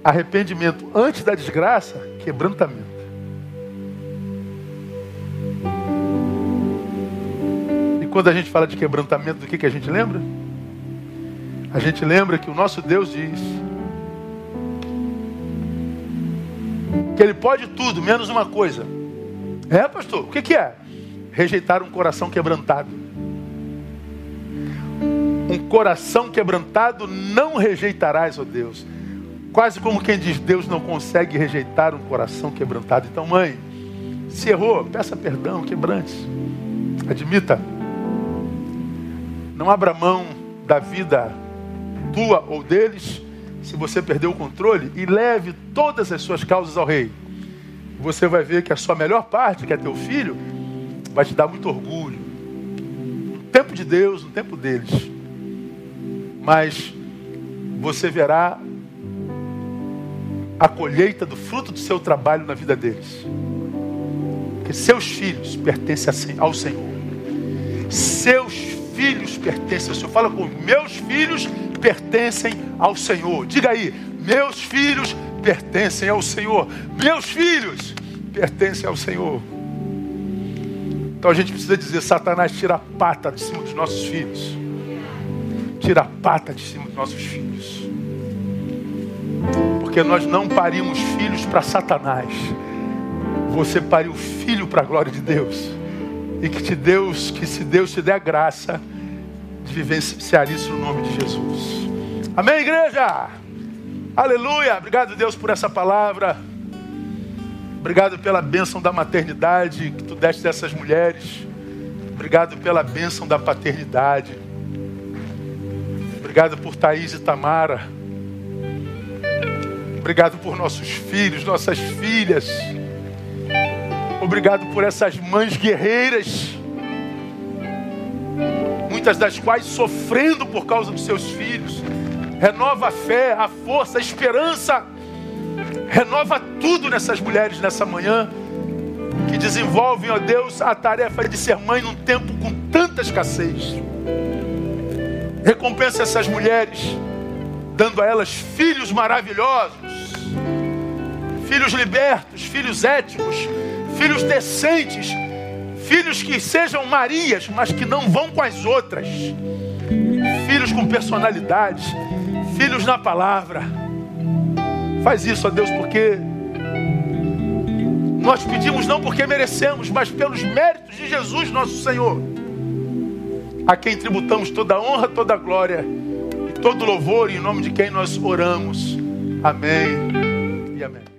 Arrependimento antes da desgraça, quebrantamento. E quando a gente fala de quebrantamento, do que, que a gente lembra? A gente lembra que o nosso Deus diz que Ele pode tudo, menos uma coisa. É, pastor? O que, que é? Rejeitar um coração quebrantado. Coração quebrantado não rejeitarás, ó oh Deus. Quase como quem diz, Deus não consegue rejeitar um coração quebrantado. Então, mãe, se errou, peça perdão, quebrante. Admita. Não abra mão da vida tua ou deles, se você perdeu o controle, e leve todas as suas causas ao rei. Você vai ver que a sua melhor parte, que é teu filho, vai te dar muito orgulho. No tempo de Deus, no tempo deles. Mas você verá a colheita do fruto do seu trabalho na vida deles. Porque seus filhos pertencem ao Senhor. Seus filhos pertencem ao Senhor. Fala com meus filhos pertencem ao Senhor. Diga aí, meus filhos pertencem ao Senhor. Meus filhos pertencem ao Senhor. Então a gente precisa dizer: Satanás, tira a pata de cima dos nossos filhos. Tira a pata de cima dos nossos filhos. Porque nós não parimos filhos para Satanás. Você pariu filho para a glória de Deus. E que te Deus, que se Deus te der a graça de vivenciar isso no nome de Jesus. Amém, igreja? Aleluia! Obrigado, Deus, por essa palavra. Obrigado pela bênção da maternidade que tu deste dessas mulheres. Obrigado pela bênção da paternidade. Obrigado por Thaís e Tamara. Obrigado por nossos filhos, nossas filhas. Obrigado por essas mães guerreiras muitas das quais sofrendo por causa dos seus filhos. Renova a fé, a força, a esperança. Renova tudo nessas mulheres nessa manhã que desenvolvem, ó Deus, a tarefa de ser mãe num tempo com tanta escassez. Recompensa essas mulheres, dando a elas filhos maravilhosos, filhos libertos, filhos éticos, filhos decentes, Filhos que sejam Marias, mas que não vão com as outras. Filhos com personalidade. Filhos na palavra. Faz isso, ó Deus, porque nós pedimos não porque merecemos, mas pelos méritos de Jesus, nosso Senhor. A quem tributamos toda a honra, toda a glória e todo louvor, em nome de quem nós oramos. Amém e amém.